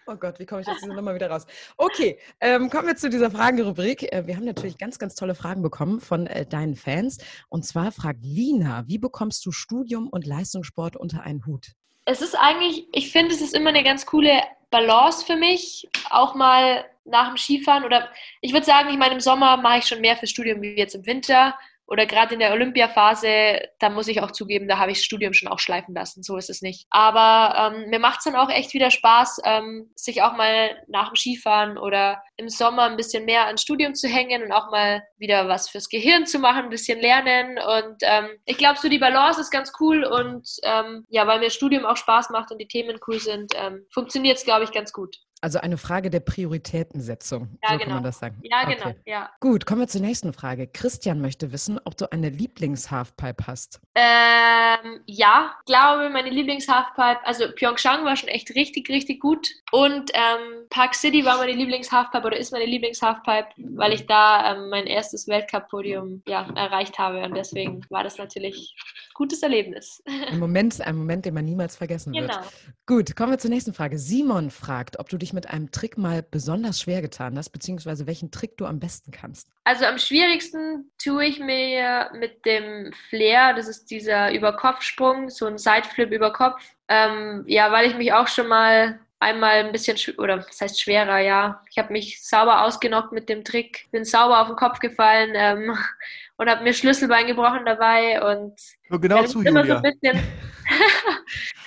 Oh Gott, wie komme ich aus dieser Nummer wieder raus? Okay, ähm, kommen wir zu dieser Fragenrubrik. Äh, wir haben natürlich ganz, ganz tolle Fragen bekommen von äh, deinen Fans. Und zwar fragt Lina, wie bekommst du Studium und Leistungssport unter einen Hut? es ist eigentlich, ich finde, es ist immer eine ganz coole Balance für mich, auch mal nach dem Skifahren oder ich würde sagen, ich meine, im Sommer mache ich schon mehr fürs Studium wie jetzt im Winter oder gerade in der Olympiaphase, da muss ich auch zugeben, da habe ich das Studium schon auch schleifen lassen, so ist es nicht. Aber ähm, mir macht es dann auch echt wieder Spaß, ähm, sich auch mal nach dem Skifahren oder im Sommer ein bisschen mehr ans Studium zu hängen und auch mal wieder was fürs Gehirn zu machen, ein bisschen lernen. Und ähm, ich glaube, so die Balance ist ganz cool und ähm, ja, weil mir das Studium auch Spaß macht und die Themen cool sind, ähm, funktioniert es, glaube ich, ganz gut. Also eine Frage der Prioritätensetzung. Ja, so kann genau. man das sagen. Ja, Okay. genau, ja. Gut, kommen wir zur nächsten Frage. Christian möchte wissen, ob du eine Lieblings-Halfpipe hast. Ähm, ja, glaube meine Lieblings-Halfpipe, also Pyeongchang war schon echt richtig, richtig gut und ähm, Park City war meine Lieblings-Halfpipe oder ist meine Lieblings-Halfpipe, weil ich da ähm, mein erstes Weltcup-Podium ja, erreicht habe und deswegen war das natürlich ein gutes Erlebnis. Ein Moment, ein Moment, den man niemals vergessen wird. genau. Gut, kommen wir zur nächsten Frage. Simon fragt, ob du dich mit einem Trick mal besonders schwer getan hast, beziehungsweise welchen Trick du am besten kannst. Also am schwierigsten tue ich mir mit dem Flair, das ist dieser Überkopfsprung, so ein Sideflip über Kopf. Ähm, ja, weil ich mich auch schon mal einmal ein bisschen, oder was heißt schwerer, ja. Ich habe mich sauber ausgenockt mit dem Trick, bin sauber auf den Kopf gefallen ähm, und habe mir Schlüsselbein gebrochen dabei und Hör genau ja, das zu, ist immer so Julia. ein bisschen.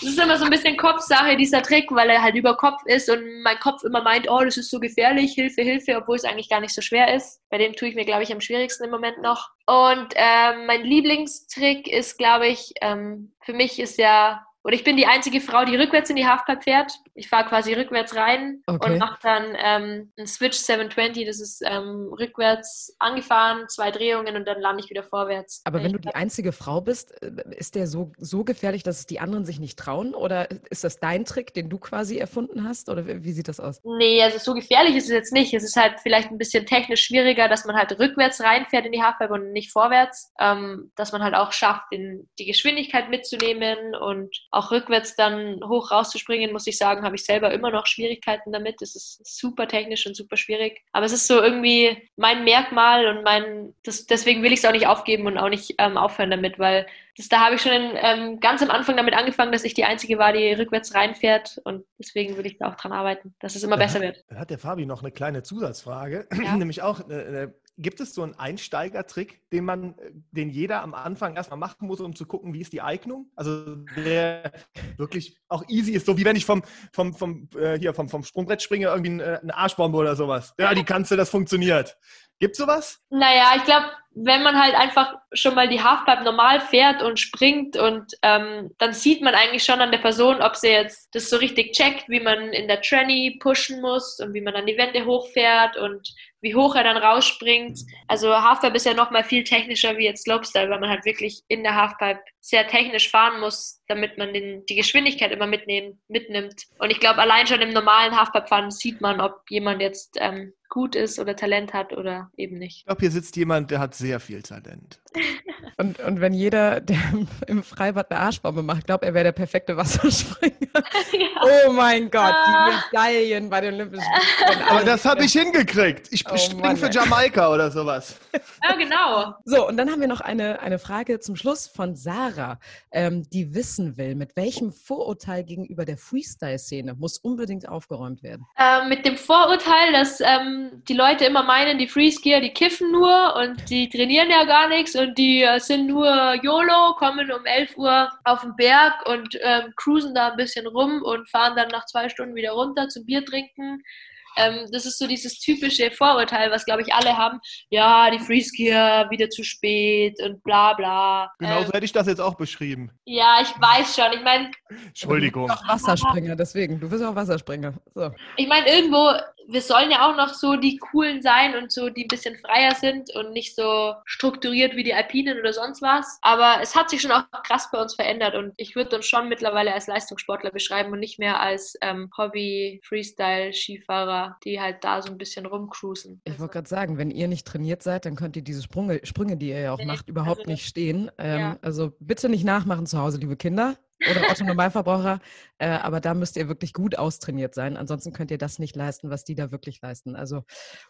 Das ist immer so ein bisschen Kopfsache, dieser Trick, weil er halt über Kopf ist und mein Kopf immer meint, oh, das ist so gefährlich, Hilfe, Hilfe, obwohl es eigentlich gar nicht so schwer ist. Bei dem tue ich mir, glaube ich, am schwierigsten im Moment noch. Und ähm, mein Lieblingstrick ist, glaube ich, ähm, für mich ist ja, oder ich bin die einzige Frau, die rückwärts in die Halfpipe fährt. Ich fahre quasi rückwärts rein Okay. und mache dann ähm, einen Switch 720, das ist ähm, rückwärts angefahren, zwei Drehungen und dann lande ich wieder vorwärts. Aber wenn ich du die einzige Frau bist, äh, ist der so, so gefährlich, dass es die anderen sich nicht trauen? Oder ist das dein Trick, den du quasi erfunden hast? Oder wie wie sieht das aus? Nee, also so gefährlich ist es jetzt nicht. Es ist halt vielleicht ein bisschen technisch schwieriger, dass man halt rückwärts reinfährt in die Halfpipe und nicht vorwärts. Ähm, dass man halt auch schafft, den, die Geschwindigkeit mitzunehmen und auch rückwärts dann hoch rauszuspringen, muss ich sagen, habe ich selber immer noch Schwierigkeiten damit. Es ist super technisch und super schwierig. Aber es ist so irgendwie mein Merkmal und mein, das, deswegen will ich es auch nicht aufgeben und auch nicht ähm, aufhören damit, weil das, da habe ich schon ähm, ganz am Anfang damit angefangen, dass ich die Einzige war, die rückwärts reinfährt und deswegen will ich da auch dran arbeiten, dass es immer besser wird. Dann hat der Fabi noch eine kleine Zusatzfrage, Ja. nämlich auch, äh, äh, gibt es so einen Einsteigertrick, den man, äh, den jeder am Anfang erstmal machen muss, um zu gucken, wie ist die Eignung? Also der wirklich auch easy ist, so wie wenn ich vom, vom, vom, äh, hier, vom, vom Sprungbrett springe, irgendwie eine, eine Arschbombe oder sowas. Ja, die kannst du, das funktioniert. Gibt sowas? Naja, ich glaube, wenn man halt einfach schon mal die Halfpipe normal fährt und springt und ähm, dann sieht man eigentlich schon an der Person, ob sie jetzt das so richtig checkt, wie man in der Tranny pushen muss und wie man dann die Wände hochfährt und wie hoch er dann rausspringt. Also Halfpipe ist ja noch mal viel technischer wie jetzt Slopestyle, weil man halt wirklich in der Halfpipe sehr technisch fahren muss, damit man den, die Geschwindigkeit immer mitnehmen, mitnimmt. Und ich glaube, allein schon im normalen Halfpipe-Fahren sieht man, ob jemand jetzt ähm, gut ist oder Talent hat oder eben nicht. Ich glaube, hier sitzt jemand, der hat sehr viel Talent. Und, und wenn jeder, der im Freibad eine Arschbombe macht, glaubt, er wäre der perfekte Wasserspringer. ja. Oh mein Gott, die ah. Medaillen bei den Olympischen Spielen. Aber das habe ich hingekriegt. Ich oh springe für Jamaika oder sowas. Ja, genau. So, und dann haben wir noch eine, eine Frage zum Schluss von Sarah, ähm, die wissen will, mit welchem Vorurteil gegenüber der Freestyle-Szene muss unbedingt aufgeräumt werden? Ähm, mit dem Vorurteil, dass ähm, die Leute immer meinen, die Freeskier, die kiffen nur und die trainieren ja gar nichts und die äh, sind nur YOLO, kommen um 11 Uhr auf den Berg und ähm, cruisen da ein bisschen rum und fahren dann nach zwei Stunden wieder runter zum Bier trinken. Ähm, das ist so dieses typische Vorurteil, was, glaube ich, alle haben. Ja, die Freeskier wieder zu spät und bla bla. Genauso ähm, hätte ich das jetzt auch beschrieben. Ja, ich weiß schon. Ich meine. Entschuldigung. Du bist auch Wasserspringer, deswegen. Du bist auch Wasserspringer. So. Ich meine, irgendwo, wir sollen ja auch noch so die coolen sein und so, die ein bisschen freier sind und nicht so strukturiert wie die Alpinen oder sonst was. Aber es hat sich schon auch krass bei uns verändert und ich würde uns schon mittlerweile als Leistungssportler beschreiben und nicht mehr als ähm, Hobby-Freestyle-Skifahrer die halt da so ein bisschen rumcruisen. Ich wollte gerade sagen, wenn ihr nicht trainiert seid, dann könnt ihr diese Sprünge, Sprünge die ihr ja auch nee, macht, überhaupt also nicht stehen. Ähm, ja. Also bitte nicht nachmachen zu Hause, liebe Kinder oder Otto Normalverbraucher. Äh, aber da müsst ihr wirklich gut austrainiert sein. Ansonsten könnt ihr das nicht leisten, was die da wirklich leisten. Also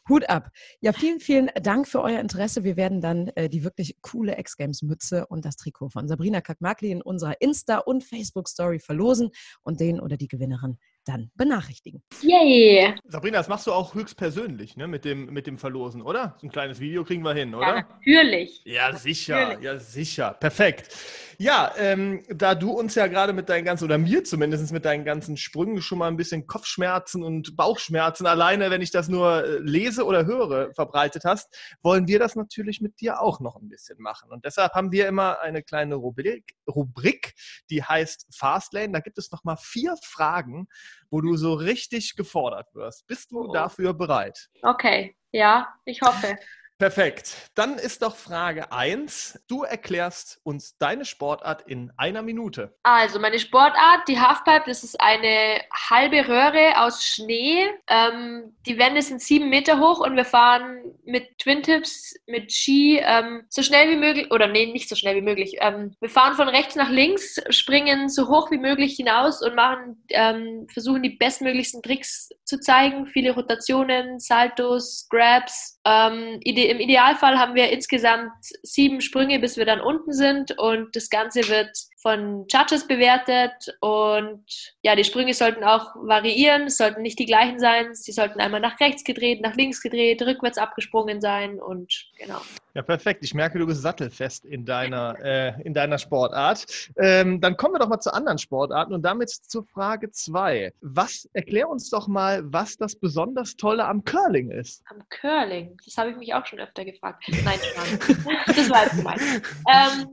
Hut ab. Ja, vielen, vielen Dank für euer Interesse. Wir werden dann äh, die wirklich coole X-Games-Mütze und das Trikot von Sabrina Kakmakli in unserer Insta- und Facebook-Story verlosen und den oder die Gewinnerin dann benachrichtigen. Yay! Sabrina, das machst du auch höchstpersönlich, ne? Mit dem, mit dem Verlosen, oder? So ein kleines Video kriegen wir hin, oder? Ja, natürlich. Ja, sicher, natürlich. ja, sicher. Perfekt. Ja, ähm, da du uns ja gerade mit deinen ganzen, oder mir zumindest mit deinen ganzen Sprüngen schon mal ein bisschen Kopfschmerzen und Bauchschmerzen alleine, wenn ich das nur äh, lese oder höre, verbreitet hast, wollen wir das natürlich mit dir auch noch ein bisschen machen. Und deshalb haben wir immer eine kleine Rubrik, Rubrik die heißt Fastlane. Da gibt es noch mal vier Fragen, wo du so richtig gefordert wirst. Bist du oh. dafür bereit? Okay, ja, ich hoffe. Perfekt. Dann ist doch Frage 1. Du erklärst uns deine Sportart in einer Minute. Also meine Sportart, die Halfpipe, das ist eine halbe Röhre aus Schnee. Ähm, die Wände sind sieben Meter hoch und wir fahren mit Twin Tips, mit Ski ähm, so schnell wie möglich, oder nee, nicht so schnell wie möglich. Ähm, wir fahren von rechts nach links, springen so hoch wie möglich hinaus und machen, ähm, versuchen die bestmöglichsten Tricks zu zeigen. Viele Rotationen, Saltos, Grabs. Ähm, Idee im Idealfall haben wir insgesamt sieben Sprünge, bis wir dann unten sind. Und das Ganze wird von Judges bewertet und ja, die Sprünge sollten auch variieren, es sollten nicht die gleichen sein, sie sollten einmal nach rechts gedreht, nach links gedreht, rückwärts abgesprungen sein und genau. Ja, perfekt. Ich merke, du bist sattelfest in deiner, äh, in deiner Sportart. Ähm, dann kommen wir doch mal zu anderen Sportarten und damit zur Frage zwei. Was, erklär uns doch mal, was das besonders Tolle am Curling ist. Am Curling? Das habe ich mich auch schon öfter gefragt. Nein, das war jetzt gemeint. Ähm,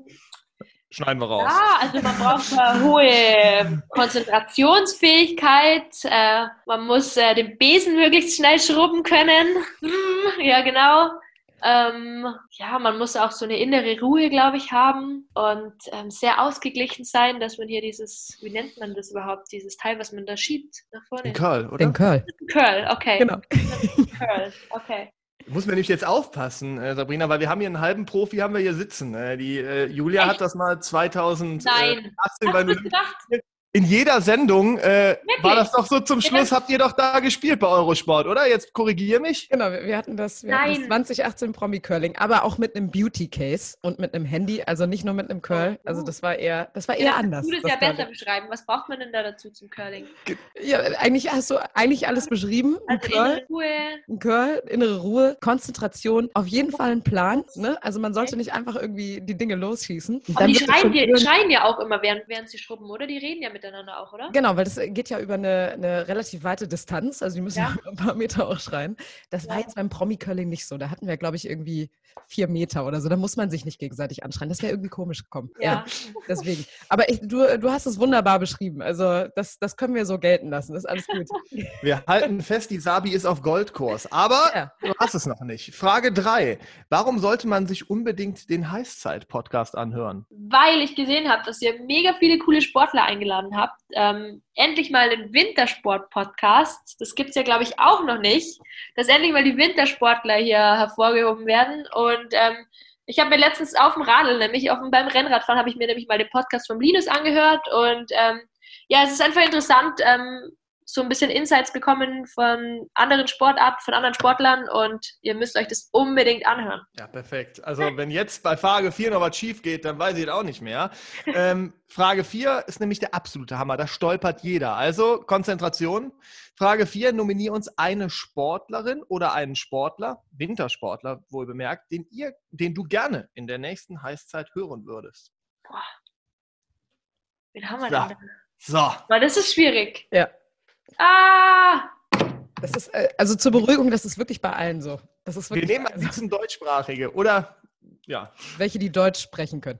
Schneiden wir raus. Ja, also man braucht eine hohe Konzentrationsfähigkeit. Äh, man muss äh, den Besen möglichst schnell schrubben können. Hm, ja, genau. Ähm, ja, man muss auch so eine innere Ruhe, glaube ich, haben und ähm, sehr ausgeglichen sein, dass man hier dieses, wie nennt man das überhaupt, dieses Teil, was man da schiebt nach vorne. Den Curl, oder? Den Curl. Curl, okay. Genau. Curl, okay. Muss man nämlich jetzt aufpassen, äh, Sabrina, weil wir haben hier einen halben Profi, haben wir hier sitzen. Äh, die äh, Julia Echt? hat das mal 2018, Nein. weil du gedacht? In jeder Sendung äh, war das doch so zum Schluss, habt ihr doch da gespielt bei Eurosport, oder? Jetzt korrigiere mich. Genau, wir hatten das, wir hatten das 2018 Promi Curling, aber auch mit einem Beauty Case und mit einem Handy, also nicht nur mit einem Curl. Oh, also das war eher, das war eher ja, anders. Du das ja besser beschreiben. Was braucht man denn da dazu zum Curling? Ja, eigentlich hast du eigentlich alles beschrieben. Also ein Curl, innere Ruhe. Ein Curl, innere Ruhe, Konzentration, auf jeden Fall ein Plan. Ne? Also man sollte nicht einfach irgendwie die Dinge losschießen. Aber die schreien, die schreien ja auch immer, während, während sie schrubben, oder? Die reden ja mit miteinander auch, oder? Genau, weil das geht ja über eine, eine relativ weite Distanz. Also die müssen ja. ein paar Meter auch schreien. Das ja. war jetzt beim Promi-Curling nicht so. Da hatten wir, glaube ich, irgendwie vier Meter oder so. Da muss man sich nicht gegenseitig anschreien. Das wäre irgendwie komisch gekommen. Ja. ja deswegen. Aber ich, du, du hast es wunderbar beschrieben. Also das, das können wir so gelten lassen. Das ist alles gut. Wir halten fest, die Sabi ist auf Goldkurs. Aber ja. du hast es noch nicht. Frage drei. Warum sollte man sich unbedingt den Heißzeit-Podcast anhören? Weil ich gesehen habe, dass ihr mega viele coole Sportler eingeladen habt. Ähm, endlich mal einen Wintersport-Podcast. Das gibt es ja, glaube ich, auch noch nicht. Dass endlich mal die Wintersportler hier hervorgehoben werden. Und ähm, Ich habe mir letztens auf dem Radl, nämlich auf dem, beim Rennradfahren, habe ich mir nämlich mal den Podcast von Linus angehört und ähm, ja, es ist einfach interessant, ähm, so ein bisschen Insights bekommen von anderen Sportarten, von anderen Sportlern und ihr müsst euch das unbedingt anhören. Ja, perfekt. Also wenn jetzt bei Frage 4 noch was schief geht, dann weiß ich es auch nicht mehr. Ähm, Frage 4 ist nämlich der absolute Hammer. Da stolpert jeder. Also Konzentration. Frage 4, nominiere uns eine Sportlerin oder einen Sportler, Wintersportler wohl bemerkt, den, ihr, den du gerne in der nächsten Heißzeit hören würdest. Boah. Wen haben wir so. denn? So. Weil das ist schwierig. Ja. Ah! Das ist, äh, also zur Beruhigung, das ist wirklich bei allen so. Das ist Wir wirklich nehmen am liebsten deutschsprachige oder ja. welche, die Deutsch sprechen können.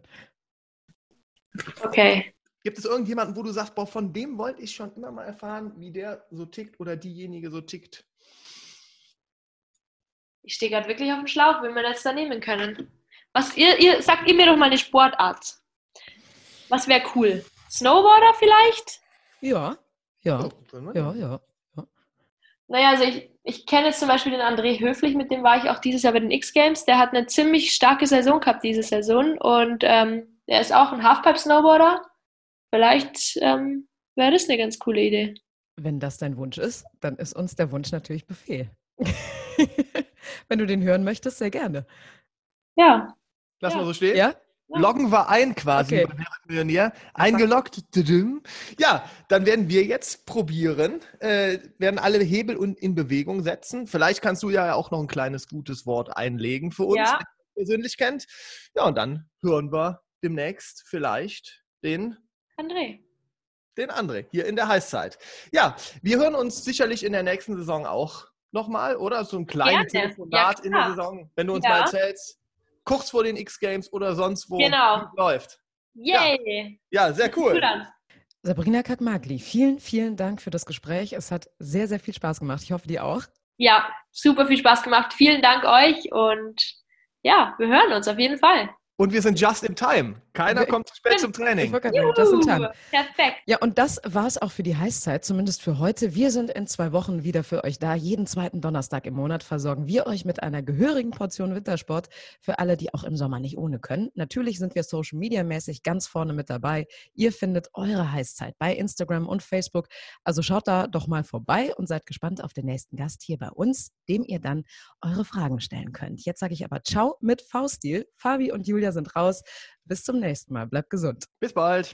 Okay. Gibt es irgendjemanden, wo du sagst, boah, von dem wollte ich schon immer mal erfahren, wie der so tickt oder diejenige so tickt? Ich stehe gerade wirklich auf dem Schlauch, wenn wir das da nehmen können. Was ihr, ihr sagt ihr mir doch mal eine Sportart. Was wäre cool? Snowboarder vielleicht? Ja, ja, mal. ja, ja. Naja, also ich, ich kenne jetzt zum Beispiel den André Höflich, mit dem war ich auch dieses Jahr bei den X-Games. Der hat eine ziemlich starke Saison gehabt diese Saison und ähm, der ist auch ein Halfpipe-Snowboarder. Vielleicht ähm, wäre das eine ganz coole Idee. Wenn das dein Wunsch ist, dann ist uns der Wunsch natürlich Befehl. Wenn du den hören möchtest, sehr gerne. Ja. Lass Ja. mal so stehen. Ja? Loggen wir ein quasi Okay. Millionär. Eingeloggt. Ja, dann werden wir jetzt probieren, äh, werden alle Hebel in Bewegung setzen. Vielleicht kannst du ja auch noch ein kleines gutes Wort einlegen für uns, Ja. wenn du persönlich kennt. Ja, und dann hören wir demnächst vielleicht den André. den André hier in der Heißzeit. Ja, wir hören uns sicherlich in der nächsten Saison auch nochmal, oder? So ein kleines Gerne. Telefonat Ja, in der. Saison, wenn du uns Ja. mal erzählst, kurz vor den X-Games oder sonst wo Genau. läuft. Yay! Ja, sehr Cool. Sabrina Kakmagli, vielen, vielen Dank für das Gespräch. Es hat sehr, sehr viel Spaß gemacht. Ich hoffe, dir auch. Ja, super viel Spaß gemacht. Vielen Dank euch und ja, wir hören uns auf jeden Fall. Und wir sind just in time. Keiner kommt zu spät zum Ich Training. gerade sagen, just in time. Juhu, Perfekt. Ja, und das war es auch für die Heißzeit, zumindest für heute. Wir sind in zwei Wochen wieder für euch da. Jeden zweiten Donnerstag im Monat versorgen wir euch mit einer gehörigen Portion Wintersport für alle, die auch im Sommer nicht ohne können. Natürlich sind wir Social Media mäßig ganz vorne mit dabei. Ihr findet eure Heißzeit bei Instagram und Facebook. Also schaut da doch mal vorbei und seid gespannt auf den nächsten Gast hier bei uns, dem ihr dann eure Fragen stellen könnt. Jetzt sage ich aber Ciao mit V-Stil. Fabi und Julia sind raus. Bis zum nächsten Mal. Bleibt gesund. Bis bald.